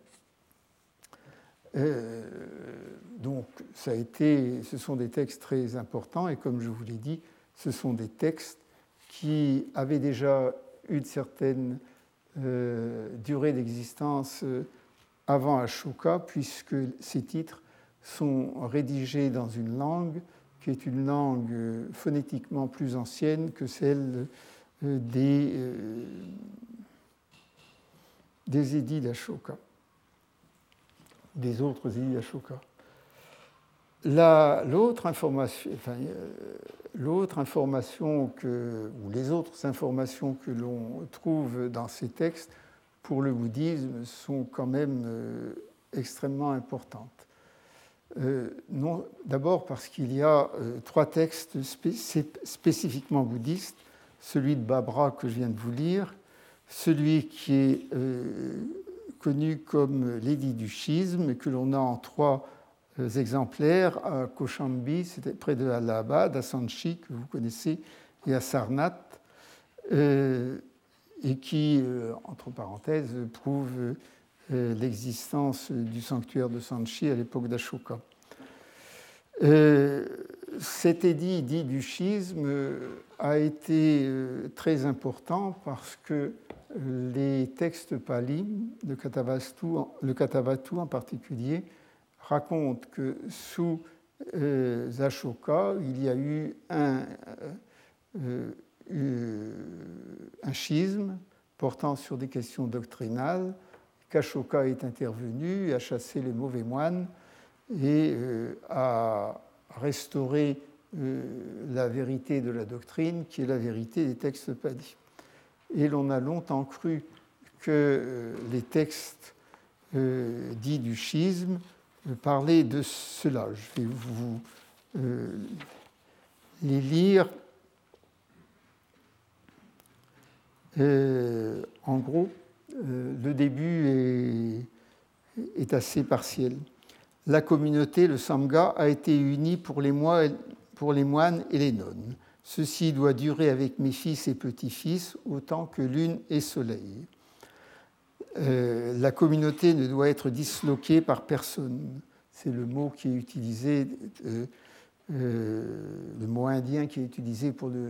donc, ça a été, ce sont des textes très importants et comme je vous l'ai dit, ce sont des textes qui avaient déjà une certaine euh, durée d'existence euh, avant Ashoka, puisque ces titres sont rédigés dans une langue qui est une langue euh, phonétiquement plus ancienne que celle des, des édits d'Ashoka, des autres édits d'Ashoka. L'autre information, L'autre information que, ou les autres informations que l'on trouve dans ces textes pour le bouddhisme sont quand même euh, extrêmement importantes. Euh, D'abord parce qu'il y a euh, trois textes spécifiquement bouddhistes, celui de Babra que je viens de vous lire, celui qui est connu comme l'édit du schisme et que l'on a en trois exemplaires à Koshambi, c'était près de Allahabad, à Sanchi, que vous connaissez, et à Sarnath, euh, et qui, euh, entre parenthèses, prouve euh, l'existence du sanctuaire de Sanchi à l'époque d'Ashoka. cet édit dit du schisme a été très important parce que les textes pali, le Katavatu en particulier, raconte que sous euh, Ashoka, il y a eu un, euh, euh, un, schisme portant sur des questions doctrinales, qu'Ashoka est intervenu, a chassé les mauvais moines et a restauré la vérité de la doctrine, qui est la vérité des textes padis. Et l'on a longtemps cru que les textes dits du schisme parler de cela. Je vais vous euh, les lire. Euh, en gros, euh, le début est, est, assez partiel. La communauté, le Samga, a été unie pour les, pour les moines et les nonnes. Ceci doit durer avec mes fils et petits-fils autant que lune et soleil. Euh, la communauté ne doit être disloquée par personne. C'est le mot qui est utilisé euh, le mot indien qui est utilisé pour le,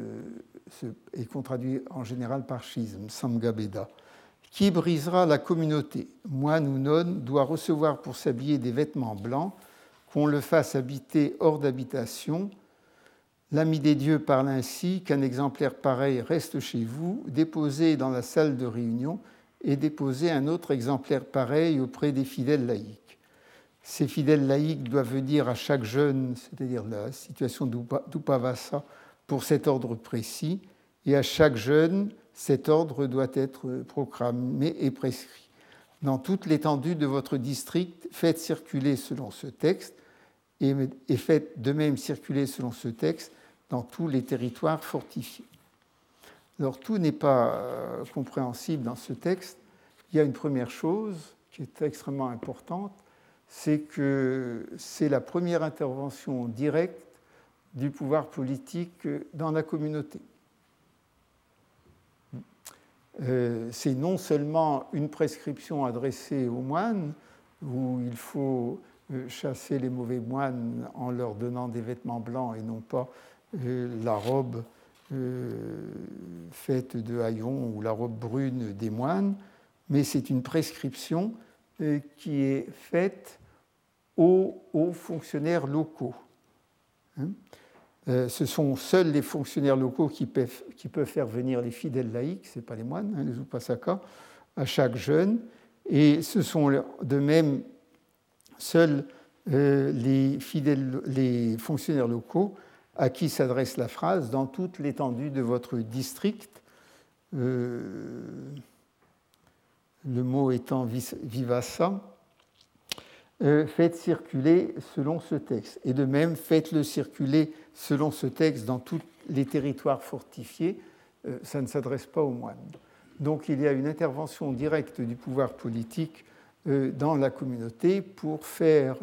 et qu'on traduit en général par schisme, samgabeda. Qui brisera la communauté? Moine ou non doit recevoir pour s'habiller des vêtements blancs, qu'on le fasse habiter hors d'habitation. L'ami des dieux parle ainsi qu'un exemplaire pareil reste chez vous, déposé dans la salle de réunion, et déposer un autre exemplaire pareil auprès des fidèles laïcs. Ces fidèles laïcs doivent dire à chaque jeune, c'est-à-dire la situation d'Upavasa, pour cet ordre précis, et à chaque jeune, cet ordre doit être proclamé et prescrit. Dans toute l'étendue de votre district, faites circuler selon ce texte, et faites de même circuler selon ce texte dans tous les territoires fortifiés. Alors tout n'est pas euh, compréhensible dans ce texte. Il y a une première chose qui est extrêmement importante, c'est que c'est la première intervention directe du pouvoir politique dans la communauté. Euh, c'est non seulement une prescription adressée aux moines, où il faut euh, chasser les mauvais moines en leur donnant des vêtements blancs et non pas la robe faite de haillons ou la robe brune des moines, mais c'est une prescription euh, qui est faite aux, fonctionnaires locaux. Hein. Euh, ce sont seuls les fonctionnaires locaux qui peuvent, faire venir les fidèles laïcs, ce n'est pas les moines, hein, les upasaka, à chaque jeûne. Et ce sont de même seuls euh, les, fidèles, les fonctionnaires locaux à qui s'adresse la phrase dans toute l'étendue de votre district le mot étant vivassa, euh, faites circuler selon ce texte. Et de même, faites-le circuler selon ce texte dans tous les territoires fortifiés. Euh, ça ne s'adresse pas aux moines. Donc il y a une intervention directe du pouvoir politique euh, dans la communauté pour faire,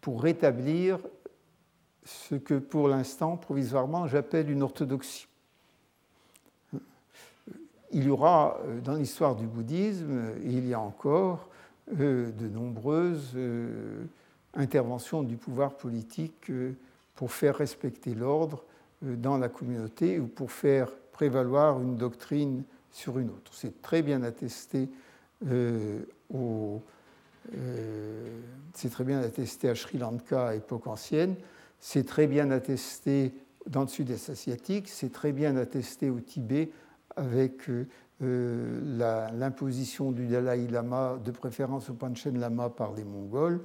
pour rétablir ce que pour l'instant, provisoirement, j'appelle une orthodoxie il y aura euh, dans l'histoire du bouddhisme, il y a encore euh, de nombreuses euh, interventions du pouvoir politique pour faire respecter l'ordre dans la communauté ou pour faire prévaloir une doctrine sur une autre. C'est très bien attesté c'est très bien attesté à Sri Lanka à époque ancienne, c'est très bien attesté dans le sud-est asiatique, c'est très bien attesté au Tibet avec euh, euh, l'imposition du Dalai Lama, de préférence au Panchen Lama par les Mongols,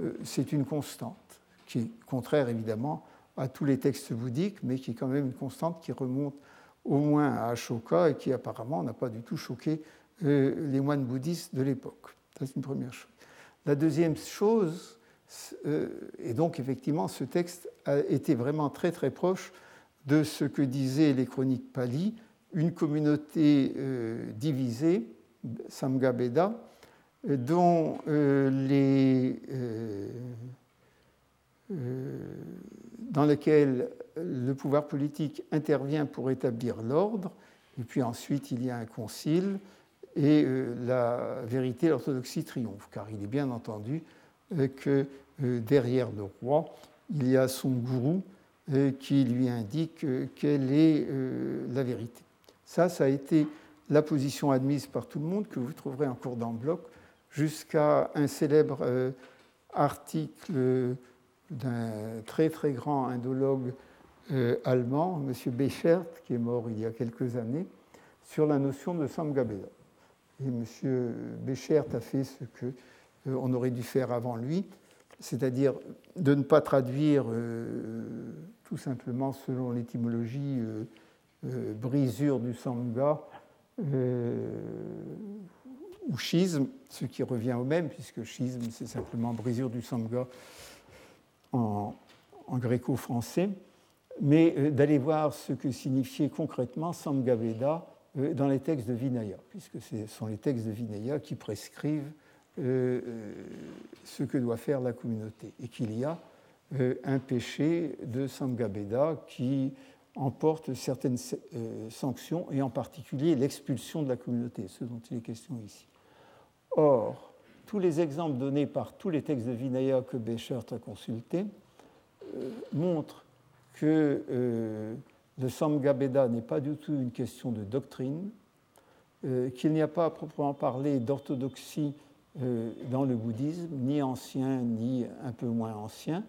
euh, c'est une constante, qui est contraire évidemment à tous les textes bouddhiques, mais qui est quand même une constante qui remonte au moins à Ashoka et qui apparemment n'a pas du tout choqué les moines bouddhistes de l'époque. C'est une première chose. La deuxième chose, et donc effectivement ce texte a été vraiment très très proche de ce que disaient les chroniques Pali, une communauté euh, divisée, Samgabeda, dont euh, euh, dans laquelle le pouvoir politique intervient pour établir l'ordre, et puis ensuite il y a un concile, et la vérité, l'orthodoxie triomphe, car il est bien entendu que derrière le roi, il y a son gourou qui lui indique quelle est la vérité. Ça, ça a été la position admise par tout le monde, que vous trouverez en cours d'en bloc, jusqu'à un célèbre euh, article d'un très très grand indologue euh, allemand, M. Béchert, qui est mort il y a quelques années, sur la notion de Samgabeda. Et M. Béchert a fait ce qu'on euh, aurait dû faire avant lui, c'est-à-dire de ne pas traduire tout simplement selon l'étymologie euh, brisure du sangha euh, ou schisme, ce qui revient au même, puisque schisme, c'est simplement brisure du sangha en, gréco-français, mais euh, d'aller voir ce que signifiait concrètement Samgaveda dans les textes de Vinaya, puisque ce sont les textes de Vinaya qui prescrivent ce que doit faire la communauté, et qu'il y a un péché de Samgaveda qui emporte certaines euh, sanctions, et en particulier l'expulsion de la communauté, ce dont il est question ici. Or, tous les exemples donnés par tous les textes de Vinaya que Béchert a consultés montrent que le Samgabeda n'est pas du tout une question de doctrine, qu'il n'y a pas à proprement parler d'orthodoxie dans le bouddhisme, ni ancien ni un peu moins ancien,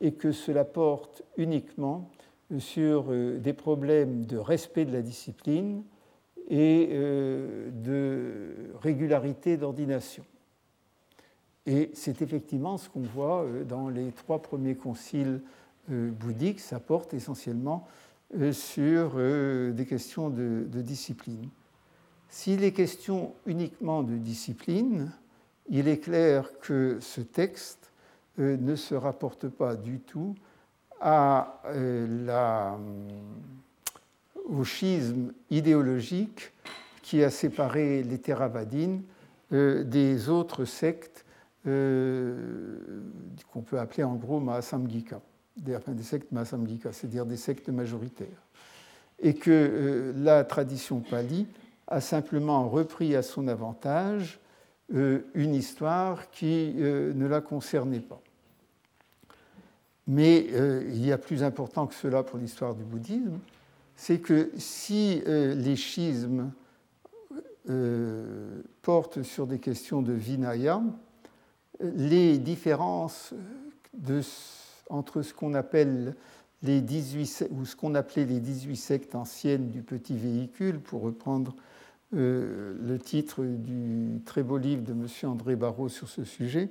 et que cela porte uniquement sur euh, des problèmes de respect de la discipline et euh, de régularité d'ordination. Et c'est effectivement ce qu'on voit euh, dans les trois premiers conciles bouddhiques, ça porte essentiellement sur des questions de, discipline. S'il est question uniquement de discipline, il est clair que ce texte ne se rapporte pas du tout à euh, la, au schisme idéologique qui a séparé les Theravadines euh, des autres sectes euh, qu'on peut appeler en gros Mahasamgika, des, sectes Mahasamgika, c'est-à-dire des sectes majoritaires. Et que la tradition pali a simplement repris à son avantage une histoire qui ne la concernait pas. Mais euh, il y a plus important que cela pour l'histoire du bouddhisme, c'est que si euh, les schismes euh, portent sur des questions de Vinaya, les différences entre ce qu'on appelle les 18, ou ce qu'on appelait les 18 sectes anciennes du petit véhicule, pour reprendre le titre du très beau livre de M. André Barrault sur ce sujet,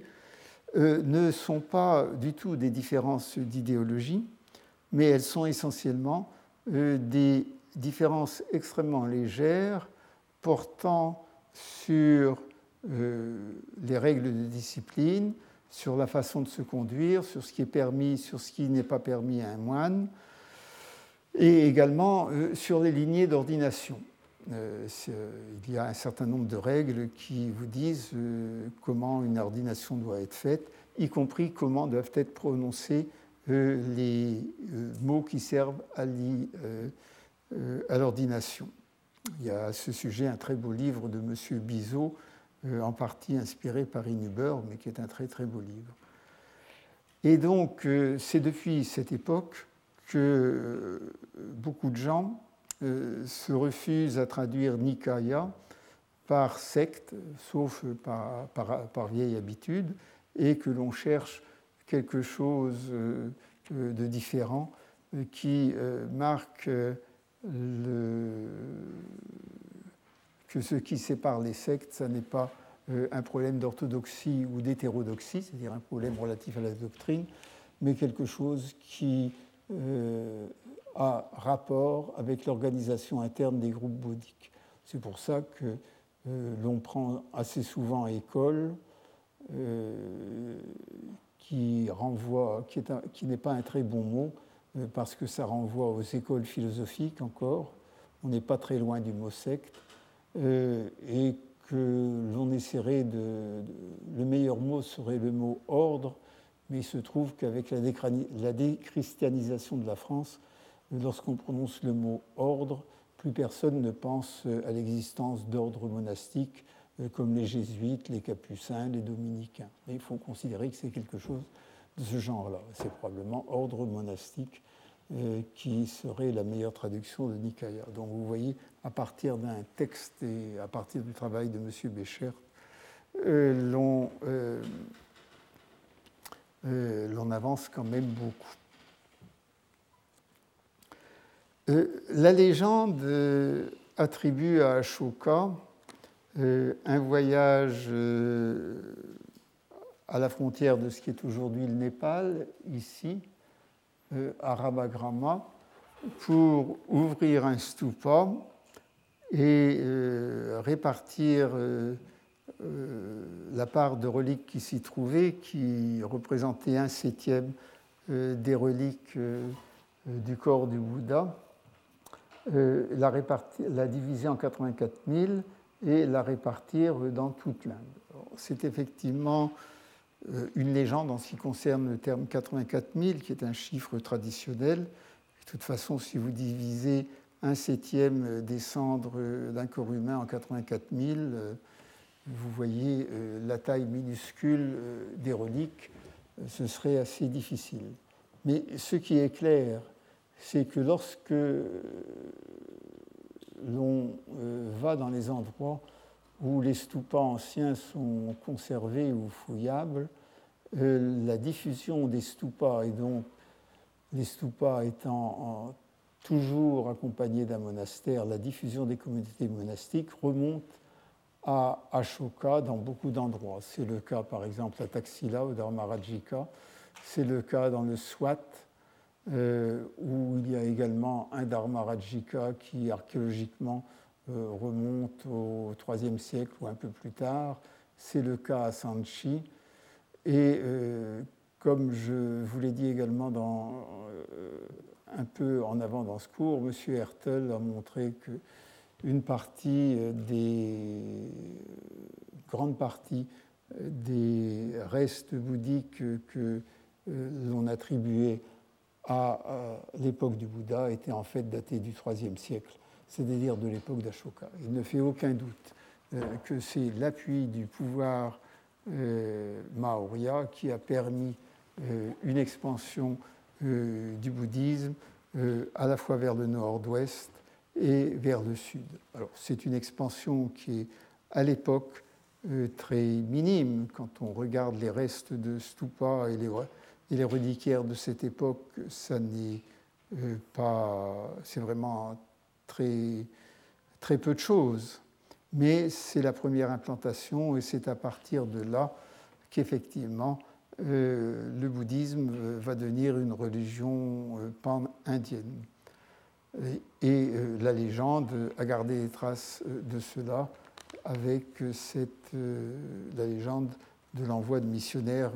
euh, ne sont pas du tout des différences d'idéologie, mais elles sont essentiellement euh, des différences extrêmement légères portant sur euh, les règles de discipline, sur la façon de se conduire, sur ce qui est permis, sur ce qui n'est pas permis à un moine, et également sur les lignées d'ordination. Euh, il y a un certain nombre de règles qui vous disent euh, comment une ordination doit être faite, y compris comment doivent être prononcés euh, les mots qui servent à l'ordination. Il y a à ce sujet un très beau livre de M. Bizot, en partie inspiré par Inuber, mais qui est un très très beau livre. Et donc, c'est depuis cette époque que beaucoup de gens euh, se refuse à traduire Nikaya par secte, sauf par, par, vieille habitude, et que l'on cherche quelque chose euh, de différent euh, qui marque le, que ce qui sépare les sectes, ce n'est pas un problème d'orthodoxie ou d'hétérodoxie, c'est-à-dire un problème relatif à la doctrine, mais quelque chose qui a rapport avec l'organisation interne des groupes bouddhiques. C'est pour ça que euh, l'on prend assez souvent école, euh, qui renvoie, qui n'est pas un très bon mot, euh, parce que ça renvoie aux écoles philosophiques encore. On n'est pas très loin du mot secte, et que l'on essaierait de, Le meilleur mot serait le mot ordre, mais il se trouve qu'avec la, déchristianisation de la France, lorsqu'on prononce le mot ordre, plus personne ne pense à l'existence d'ordres monastiques euh, comme les jésuites, les capucins, les dominicains. il faut considérer que c'est quelque chose de ce genre-là. C'est probablement ordre monastique euh, qui serait la meilleure traduction de Nikaya. Donc vous voyez, à partir d'un texte et à partir du travail de M. Bécher, euh, l'on avance quand même beaucoup. Euh, la légende euh, attribue à Ashoka euh, un voyage à la frontière de ce qui est aujourd'hui le Népal, ici, à Rabagrama, pour ouvrir un stupa et répartir la part de reliques qui s'y trouvaient, qui représentait un septième des reliques du corps du Bouddha. Euh, la, la, diviser en 84 000 et la répartir dans toute l'Inde. C'est effectivement euh, une légende en ce qui concerne le terme 84 000, qui est un chiffre traditionnel. De toute façon, si vous divisez un septième des cendres d'un corps humain en 84 000, vous voyez la taille minuscule des reliques, ce serait assez difficile. Mais ce qui est clair, c'est que lorsque l'on va dans les endroits où les stupas anciens sont conservés ou fouillables, la diffusion des stupas et donc les stupas étant toujours accompagnés d'un monastère, la diffusion des communautés monastiques remonte à Ashoka dans beaucoup d'endroits. C'est le cas par exemple à Taxila ou Dharmarajika, c'est le cas dans le Swat, euh, où il y a également un Dharmarajika qui archéologiquement euh, remonte au IIIe siècle ou un peu plus tard. C'est le cas à Sanchi. Et euh, comme je vous l'ai dit également dans, un peu en avant dans ce cours, M. Hertel a montré que une partie des grande partie des restes bouddhiques que euh, l'on attribuait à l'époque du Bouddha était en fait daté du IIIe siècle, c'est-à-dire de l'époque d'Ashoka. Il ne fait aucun doute euh, que c'est l'appui du pouvoir euh, qui a permis une expansion du bouddhisme à la fois vers le nord-ouest et vers le sud. C'est une expansion qui est à l'époque très minime quand on regarde les restes de stupa et les, et reliquaires de cette époque, ça n'est euh, pas, c'est vraiment très, très peu de choses. Mais c'est la première implantation et c'est à partir de là qu'effectivement euh, le bouddhisme va devenir une religion euh, pan-indienne. Et la légende a gardé les traces de cela avec cette, la légende de l'envoi de missionnaires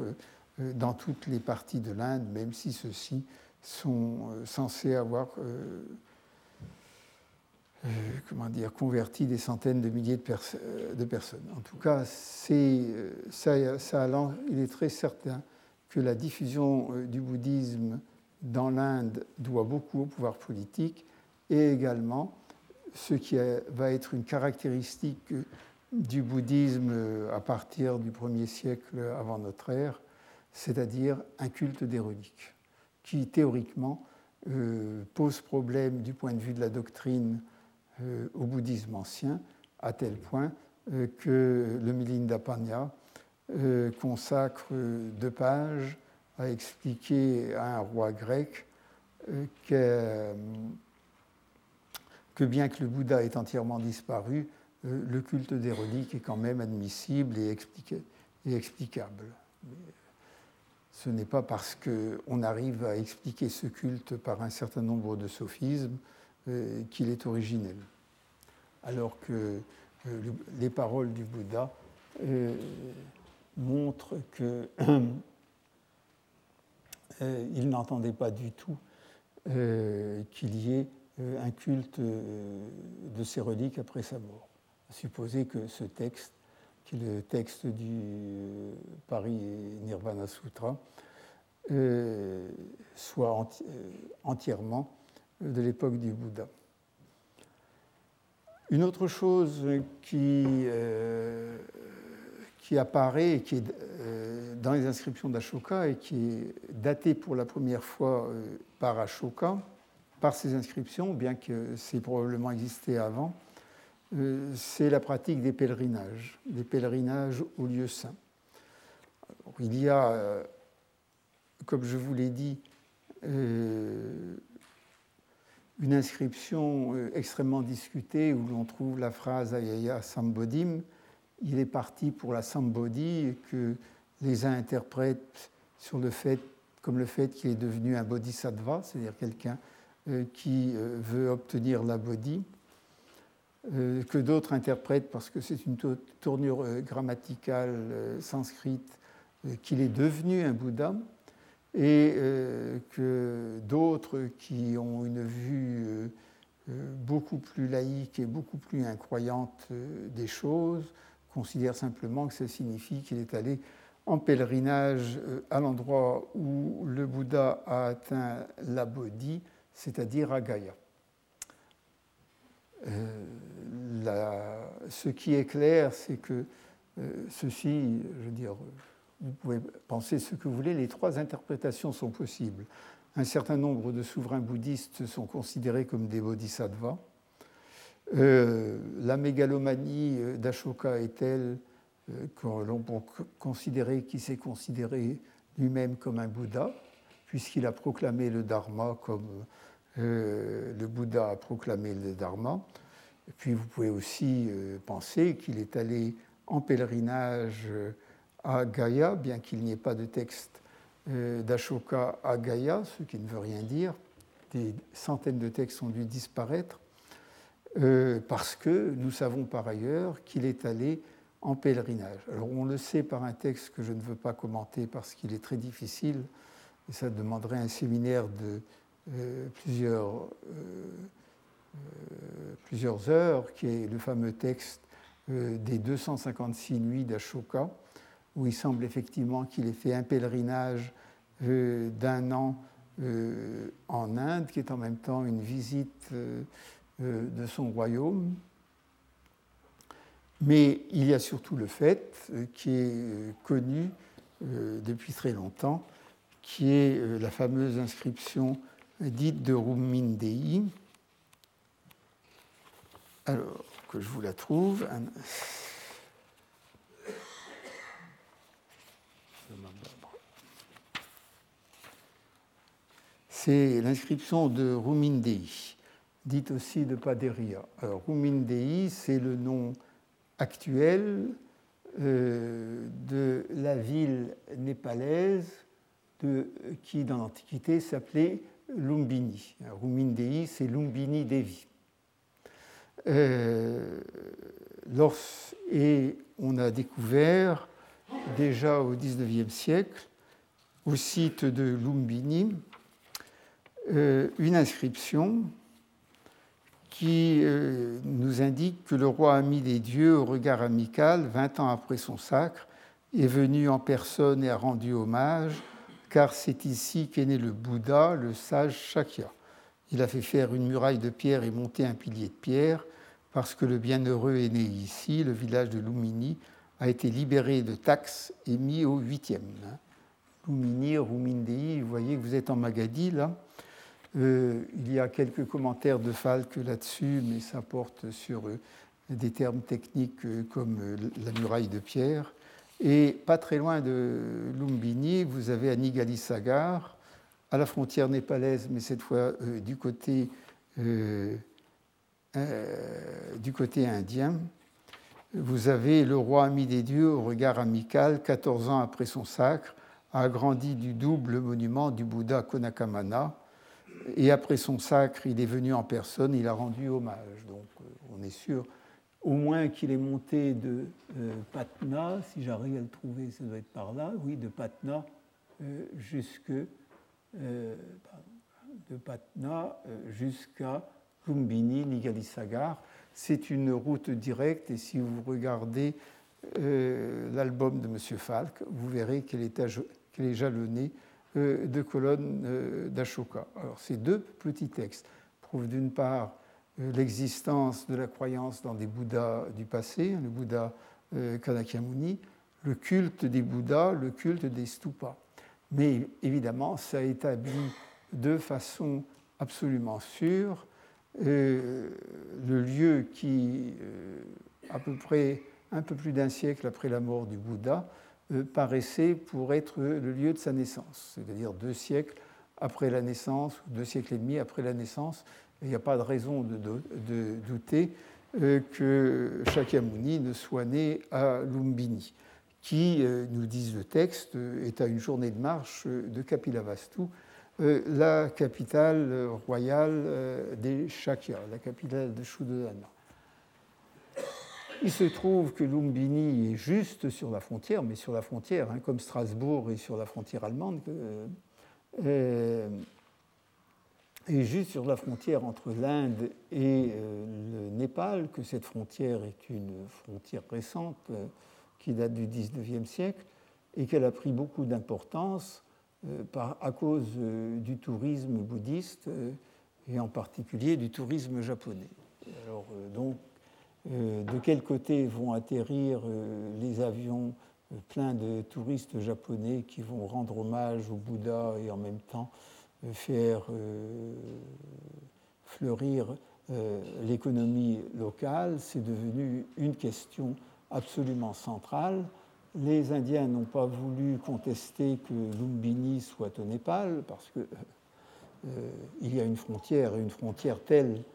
euh, dans toutes les parties de l'Inde, même si ceux-ci sont euh, censés avoir euh, comment dire, converti des centaines de milliers de, de personnes. En tout cas, ça, ça, il est très certain que la diffusion du bouddhisme dans l'Inde doit beaucoup au pouvoir politique et également ce qui va être une caractéristique du bouddhisme à partir du 1er siècle avant notre ère, c'est-à-dire un culte des reliques, qui théoriquement euh, pose problème du point de vue de la doctrine euh, au bouddhisme ancien, à tel point euh, que le Milinda Panya consacre deux pages à expliquer à un roi grec que, que, bien que le Bouddha ait entièrement disparu, le culte des reliques est quand même admissible et, et explicable. Ce n'est pas parce qu'on arrive à expliquer ce culte par un certain nombre de sophismes euh, qu'il est originel. Alors que euh, les paroles du Bouddha euh, montrent qu'il n'entendait pas du tout qu'il y ait un culte de ces reliques après sa mort. Supposer que ce texte qui est le texte du Paris Nirvana Sutra, soit entièrement de l'époque du Bouddha. Une autre chose qui, qui apparaît qui est dans les inscriptions d'Ashoka et qui est datée pour la première fois par Ashoka, par ces inscriptions, bien que c'est probablement existé avant, euh, c'est la pratique des pèlerinages, des pèlerinages aux lieux saints. il y a, euh, comme je vous l'ai dit, euh, une inscription extrêmement discutée où l'on trouve la phrase Ayaya Sambodim. Il est parti pour la Sambodhi que les uns interprètent sur le fait, comme le fait qu'il est devenu un bodhisattva, c'est-à-dire quelqu'un qui veut obtenir la bodhi. Euh, que d'autres interprètent, parce que c'est une tournure euh, grammaticale euh, sanscrite, qu'il est devenu un Bouddha, et que d'autres qui ont une vue beaucoup plus laïque et beaucoup plus incroyante des choses considèrent simplement que ça signifie qu'il est allé en pèlerinage à l'endroit où le Bouddha a atteint la Bodhi, c'est-à-dire à Gaïa. Ce qui est clair, c'est que ceci, je veux dire, vous pouvez penser ce que vous voulez, les trois interprétations sont possibles. Un certain nombre de souverains bouddhistes sont considérés comme des bodhisattvas. la mégalomanie d'Ashoka est telle que l'on peut considérer qu'il s'est considéré lui-même comme un Bouddha, puisqu'il a proclamé le Dharma comme euh, le Bouddha a proclamé le Dharma. Puis vous pouvez aussi euh, penser qu'il est allé en pèlerinage euh, à Gaïa, bien qu'il n'y ait pas de texte d'Ashoka à Gaïa, ce qui ne veut rien dire. Des centaines de textes ont dû disparaître, parce que nous savons par ailleurs qu'il est allé en pèlerinage. Alors on le sait par un texte que je ne veux pas commenter parce qu'il est très difficile, et ça demanderait un séminaire de euh, plusieurs, euh, euh, plusieurs heures, qui est le fameux texte des 256 nuits d'Ashoka, où il semble effectivement qu'il ait fait un pèlerinage d'un an en Inde, qui est en même temps une visite de son royaume. Mais il y a surtout le fait, qui est connu depuis très longtemps, qui est la fameuse inscription dite de Rumindei. Alors, que je vous la trouve. C'est l'inscription de Rumindei, dite aussi de Paderia. Alors, Rumindei, c'est le nom actuel euh, de la ville népalaise qui, dans l'Antiquité, s'appelait Lumbini. Rumindei, c'est Lumbini Devi. Euh, et on a découvert déjà au XIXe siècle, au site de Lumbini, euh, une inscription qui euh, nous indique que le roi ami des dieux, au regard amical, vingt ans après son sacre, est venu en personne et a rendu hommage car c'est ici qu'est né le Bouddha, le sage Shakya. Il a fait faire une muraille de pierre et monter un pilier de pierre, parce que le bienheureux est né ici, le village de Lumini a été libéré de taxes et mis au huitième. Lumini, Rumindei, vous voyez que vous êtes en Magadie là. Euh, il y a quelques commentaires de Falk là-dessus, mais ça porte sur euh, des termes techniques euh, comme la muraille de pierre. Et pas très loin de Lumbini, vous avez Anigali Sagar, à la frontière népalaise, mais cette fois du, côté, du côté indien. Vous avez le roi ami des dieux au regard amical, 14 ans après son sacre, a agrandi du double monument du Bouddha Konakamana. Et après son sacre, il est venu en personne, il a rendu hommage. Donc on est sûr au moins qu'il est monté de euh, Patna, si j'arrive à le trouver, ça doit être par là, oui, de Patna euh, euh, de Patna jusqu'à Lumbini, Nigalisagar. C'est une route directe et si vous regardez l'album de M. Falk, vous verrez qu'elle est, jalonnée de colonnes d'Ashoka. Alors ces deux petits textes prouvent d'une part euh, l'existence de la croyance dans des Bouddhas du passé, le Bouddha euh, Kanakyamuni, le culte des Bouddhas, le culte des stupas. Mais évidemment, ça établit de façon absolument sûre euh, le lieu qui, à peu près un peu plus d'un siècle après la mort du Bouddha, paraissait pour être le lieu de sa naissance, c'est-à-dire deux siècles après la naissance, deux siècles et demi après la naissance il n'y a pas de raison de, douter euh, que Shakyamuni ne soit né à Lumbini, qui, euh, nous disent le texte, est à une journée de marche de Kapilavastu, euh, la capitale royale des Shakyas, la capitale de Shuddhana. Il se trouve que Lumbini est juste sur la frontière, mais sur la frontière, hein, comme Strasbourg est sur la frontière allemande et juste sur la frontière entre l'Inde et euh, le Népal, que cette frontière est une frontière récente euh, qui date du XIXe siècle et qu'elle a pris beaucoup d'importance euh, à cause du tourisme bouddhiste et en particulier du tourisme japonais. De quel côté vont atterrir les avions pleins de touristes japonais qui vont rendre hommage au Bouddha et en même temps faire fleurir l'économie locale, c'est devenu une question absolument centrale. Les Indiens n'ont pas voulu contester que Lumbini soit au Népal parce qu'il euh, y a une frontière, une frontière telle euh,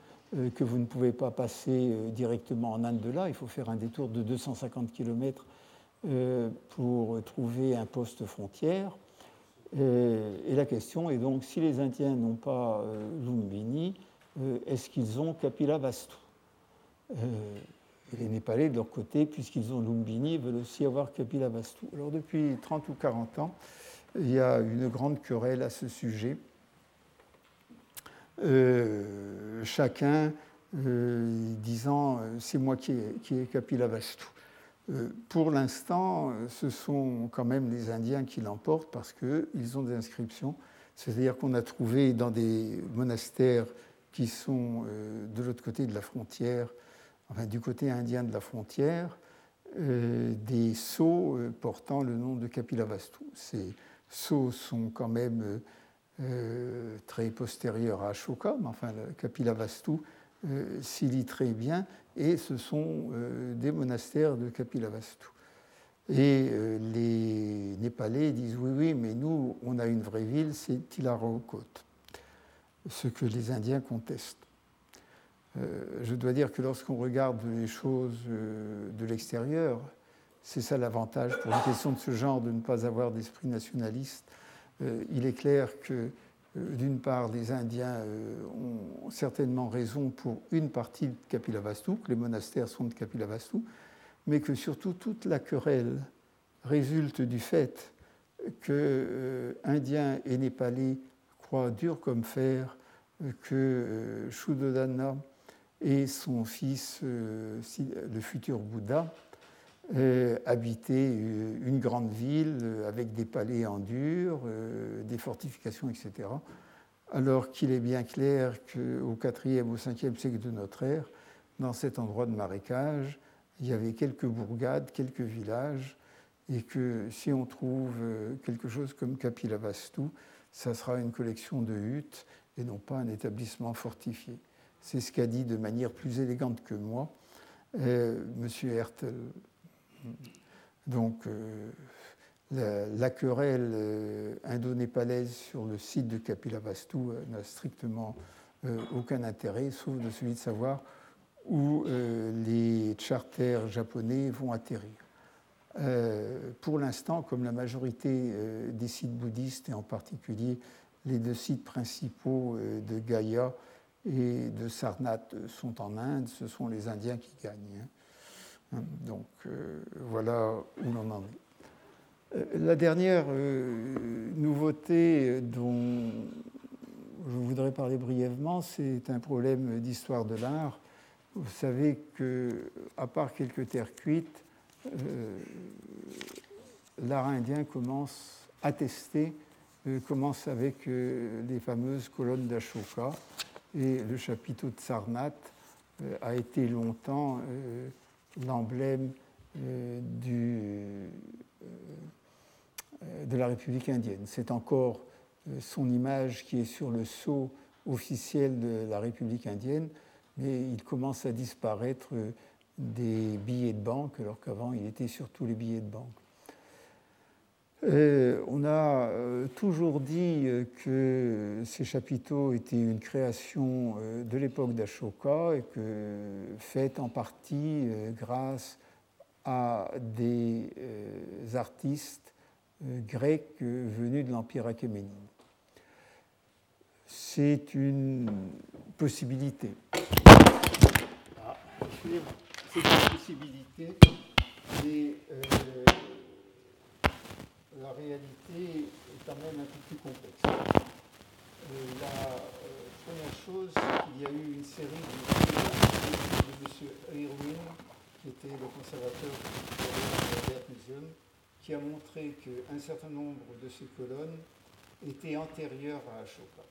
que vous ne pouvez pas passer euh, directement en Inde de là. Il faut faire un détour de 250 km pour trouver un poste frontière. Et la question est donc si les Indiens n'ont pas Lumbini, est-ce qu'ils ont Kapilavastu? Les Népalais, de leur côté, puisqu'ils ont Lumbini, veulent aussi avoir Kapilavastu. Alors depuis 30 ou 40 ans, il y a une grande querelle à ce sujet. Euh, chacun euh, disant euh, c'est moi qui ai, qui ai Kapilavastu. pour l'instant, ce sont quand même les Indiens qui l'emportent parce qu'ils ont des inscriptions. C'est-à-dire qu'on a trouvé dans des monastères qui sont de l'autre côté de la frontière enfin, du côté indien de la frontière, des sceaux portant le nom de Kapilavastu. Ces sceaux sont quand même euh, très postérieurs à Ashoka, mais enfin, Kapilavastu s'y lit très bien, et ce sont des monastères de Kapilavastu. Et les Népalais disent oui, oui, mais nous, on a une vraie ville, c'est Tilarakot, ce que les Indiens contestent. Euh, je dois dire que lorsqu'on regarde les choses euh, de l'extérieur, c'est ça l'avantage pour une question de ce genre de ne pas avoir d'esprit nationaliste. Euh, il est clair que, d'une part, les Indiens ont certainement raison pour une partie de Kapilavastu, que les monastères sont de Kapilavastu, mais que surtout toute la querelle résulte du fait que Indiens et Népalais croient dur comme fer que Shuddhodana et son fils, euh, le futur Bouddha, euh, habitait euh, une grande ville avec des palais en dur, des fortifications, etc. Alors qu'il est bien clair qu'au IVe, au 5e siècle de notre ère, dans cet endroit de marécage, il y avait quelques bourgades, quelques villages, et que si on trouve quelque chose comme Kapilavastu, ça sera une collection de huttes et non pas un établissement fortifié. C'est ce qu'a dit de manière plus élégante que moi euh, M. Hertel. Donc, euh, la, querelle euh, indo-népalaise sur le site de Kapilavastu n'a strictement aucun intérêt, sauf de celui de savoir où les charters japonais vont atterrir. pour l'instant, comme la majorité des sites bouddhistes, et en particulier les deux sites principaux de Gaïa et de Sarnath sont en Inde, ce sont les Indiens qui gagnent. Hein. Donc euh, voilà où l'on en est. Euh, la dernière euh, nouveauté dont je voudrais parler brièvement, c'est un problème d'histoire de l'art. Vous savez que, à part quelques terres cuites, l'art indien commence tester, commence avec les fameuses colonnes d'Ashoka, et le chapiteau de Sarnath a été longtemps euh, l'emblème euh, de la République indienne. C'est encore son image qui est sur le sceau officiel de la République indienne, mais il commence à disparaître des billets de banque, alors qu'avant il était sur tous les billets de banque. Euh, on a euh, toujours dit euh, que ces chapiteaux étaient une création de l'époque d'Ashoka et que faite en partie grâce à des artistes grecs venus de l'Empire achéménide. C'est une possibilité. Ah, c'est une possibilité. La réalité est quand même un peu plus complexe. Euh, la euh, première chose, c'est qu'il y a eu une série de, de M. Irwin, qui était le conservateur de l'Art Museum, qui a montré qu'un certain nombre de ces colonnes étaient antérieures à Ashoka.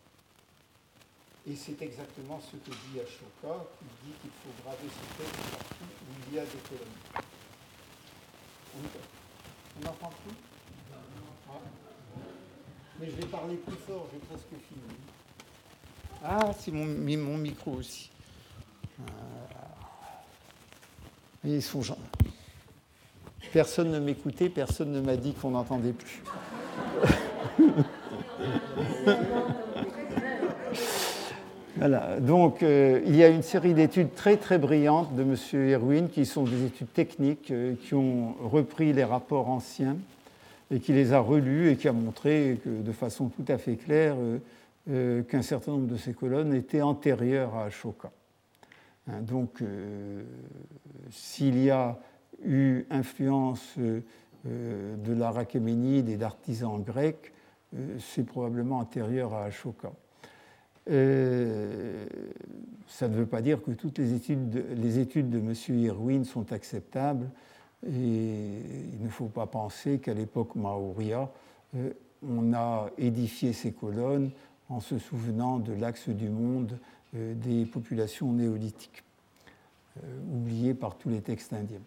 Et c'est exactement ce que dit Ashoka, qui dit qu'il faut graver ces textes partout où il y a des colonnes. On n'entend plus ah. Mais je vais parler plus fort, j'ai presque fini. Ah, c'est mon, mon, micro aussi. ils sont gens. Personne ne m'écoutait, personne ne m'a dit qu'on n'entendait plus. Voilà, donc euh, il y a une série d'études très très brillantes de M. Irwin qui sont des études techniques euh, qui ont repris les rapports anciens et qui les a relus et qui a montré de façon tout à fait claire euh, qu'un certain nombre de ces colonnes étaient antérieures à Ashoka. Hein, donc s'il y a eu influence de l'art achéménide et d'artisans grecs, c'est probablement antérieur à Ashoka. Euh, ça ne veut pas dire que toutes les études de, les études de M. Irwin sont acceptables. Et il ne faut pas penser qu'à l'époque Maurya, euh, on a édifié ces colonnes en se souvenant de l'axe du monde euh, des populations néolithiques, oubliées par tous les textes indiens.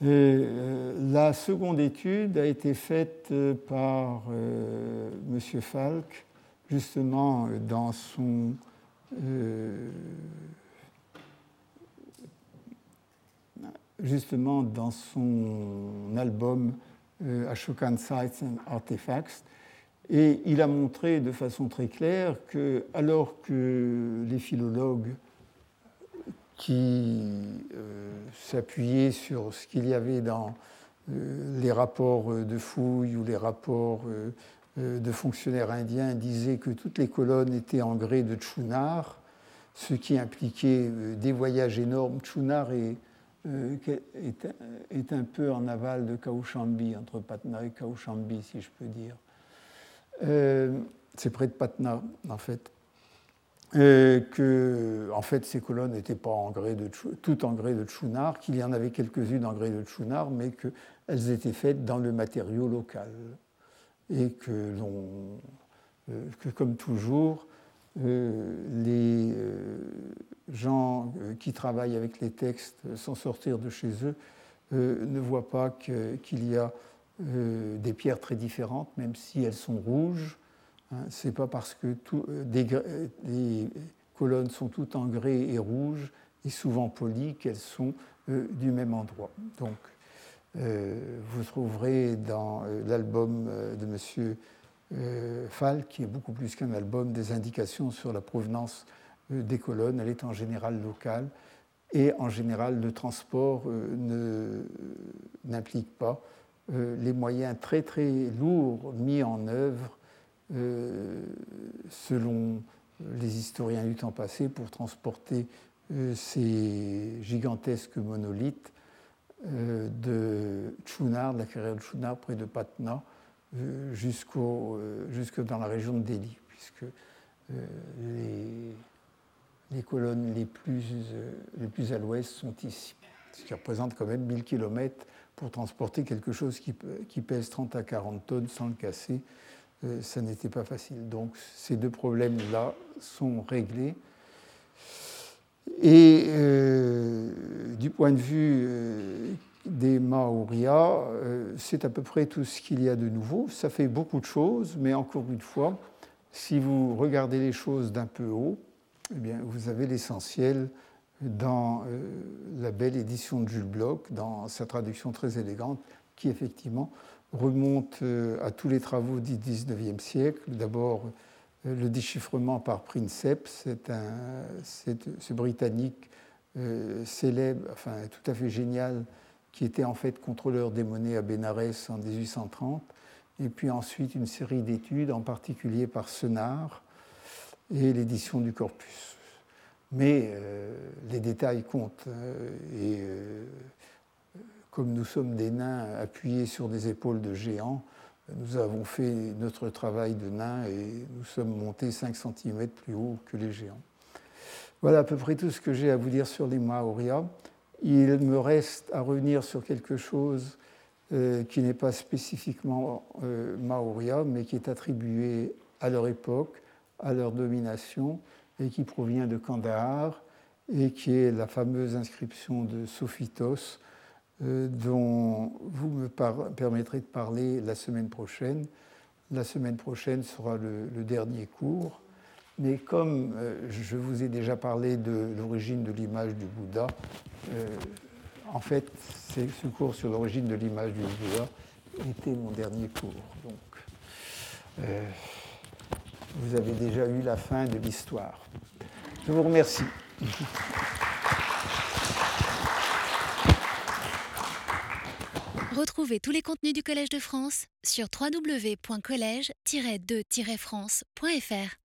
la seconde étude a été faite par M. Falk justement dans son euh, justement dans son album euh, Ashokan Sites and Artifacts. Et il a montré de façon très claire que, alors que les philologues qui euh, s'appuyaient sur ce qu'il y avait dans les rapports de fouilles ou les rapports euh, de fonctionnaires indiens disaient que toutes les colonnes étaient en grès de Chunar, ce qui impliquait euh, des voyages énormes. Chunar est, euh, est, un peu en aval de Kaushambi, entre Patna et Kaushambi, si je peux dire. c'est près de Patna, en fait. que en fait ces colonnes n'étaient pas en grès de, toutes en grès de Chunar, qu'il y en avait quelques-unes en grès de Chunar, mais qu'elles étaient faites dans le matériau local et que, euh, que comme toujours, euh, les euh, gens qui travaillent avec les textes sans sortir de chez eux ne voient pas qu'il y a des pierres très différentes, même si elles sont rouges. Hein. Ce n'est pas parce que les colonnes sont toutes en grès et rouges et souvent polies qu'elles sont du même endroit. Donc, euh, vous trouverez dans euh, l'album euh, de M. Fall, qui est beaucoup plus qu'un album, des indications sur la provenance des colonnes. Elle est en général locale et en général le transport n'implique pas les moyens très très lourds mis en œuvre selon les historiens du temps passé pour transporter ces gigantesques monolithes euh, de Chunar, de la carrière de Chunar, près de Patna, euh, euh, jusque dans la région de Delhi, puisque les, les, colonnes les plus, les plus à l'ouest sont ici, ce qui représente quand même 1000 km pour transporter quelque chose qui, qui pèse 30 à 40 tonnes sans le casser. ça n'était pas facile. Donc ces deux problèmes-là sont réglés. Et euh, du point de vue euh, des Maoria, euh, c'est à peu près tout ce qu'il y a de nouveau. Ça fait beaucoup de choses, mais encore une fois, si vous regardez les choses d'un peu haut, eh bien, vous avez l'essentiel dans la belle édition de Jules Bloch, dans sa traduction très élégante, qui effectivement remonte à tous les travaux du XIXe siècle. D'abord, le déchiffrement par Princeps, c'est ce Britannique euh, célèbre, enfin tout à fait génial, qui était en fait contrôleur des monnaies à Bénarès en 1830, et puis ensuite une série d'études, en particulier par Senard et l'édition du corpus. Mais euh, les détails comptent, euh, et comme nous sommes des nains appuyés sur des épaules de géants, nous avons fait notre travail de nain et nous sommes montés 5 cm plus haut que les géants. Voilà à peu près tout ce que j'ai à vous dire sur les Maoria. Il me reste à revenir sur quelque chose euh, qui n'est pas spécifiquement euh, Maoria, mais qui est attribué à leur époque, à leur domination et qui provient de Kandahar et qui est la fameuse inscription de Sophitos euh, dont vous me permettrez de parler la semaine prochaine. La semaine prochaine sera le, dernier cours. Mais comme euh, je vous ai déjà parlé de l'origine de l'image du Bouddha, euh, en fait, ce cours sur l'origine de l'image du Bouddha était mon dernier cours. Donc, vous avez déjà eu la fin de l'histoire. Je vous remercie. Retrouvez tous les contenus du Collège de France sur www.colège-2-france.fr.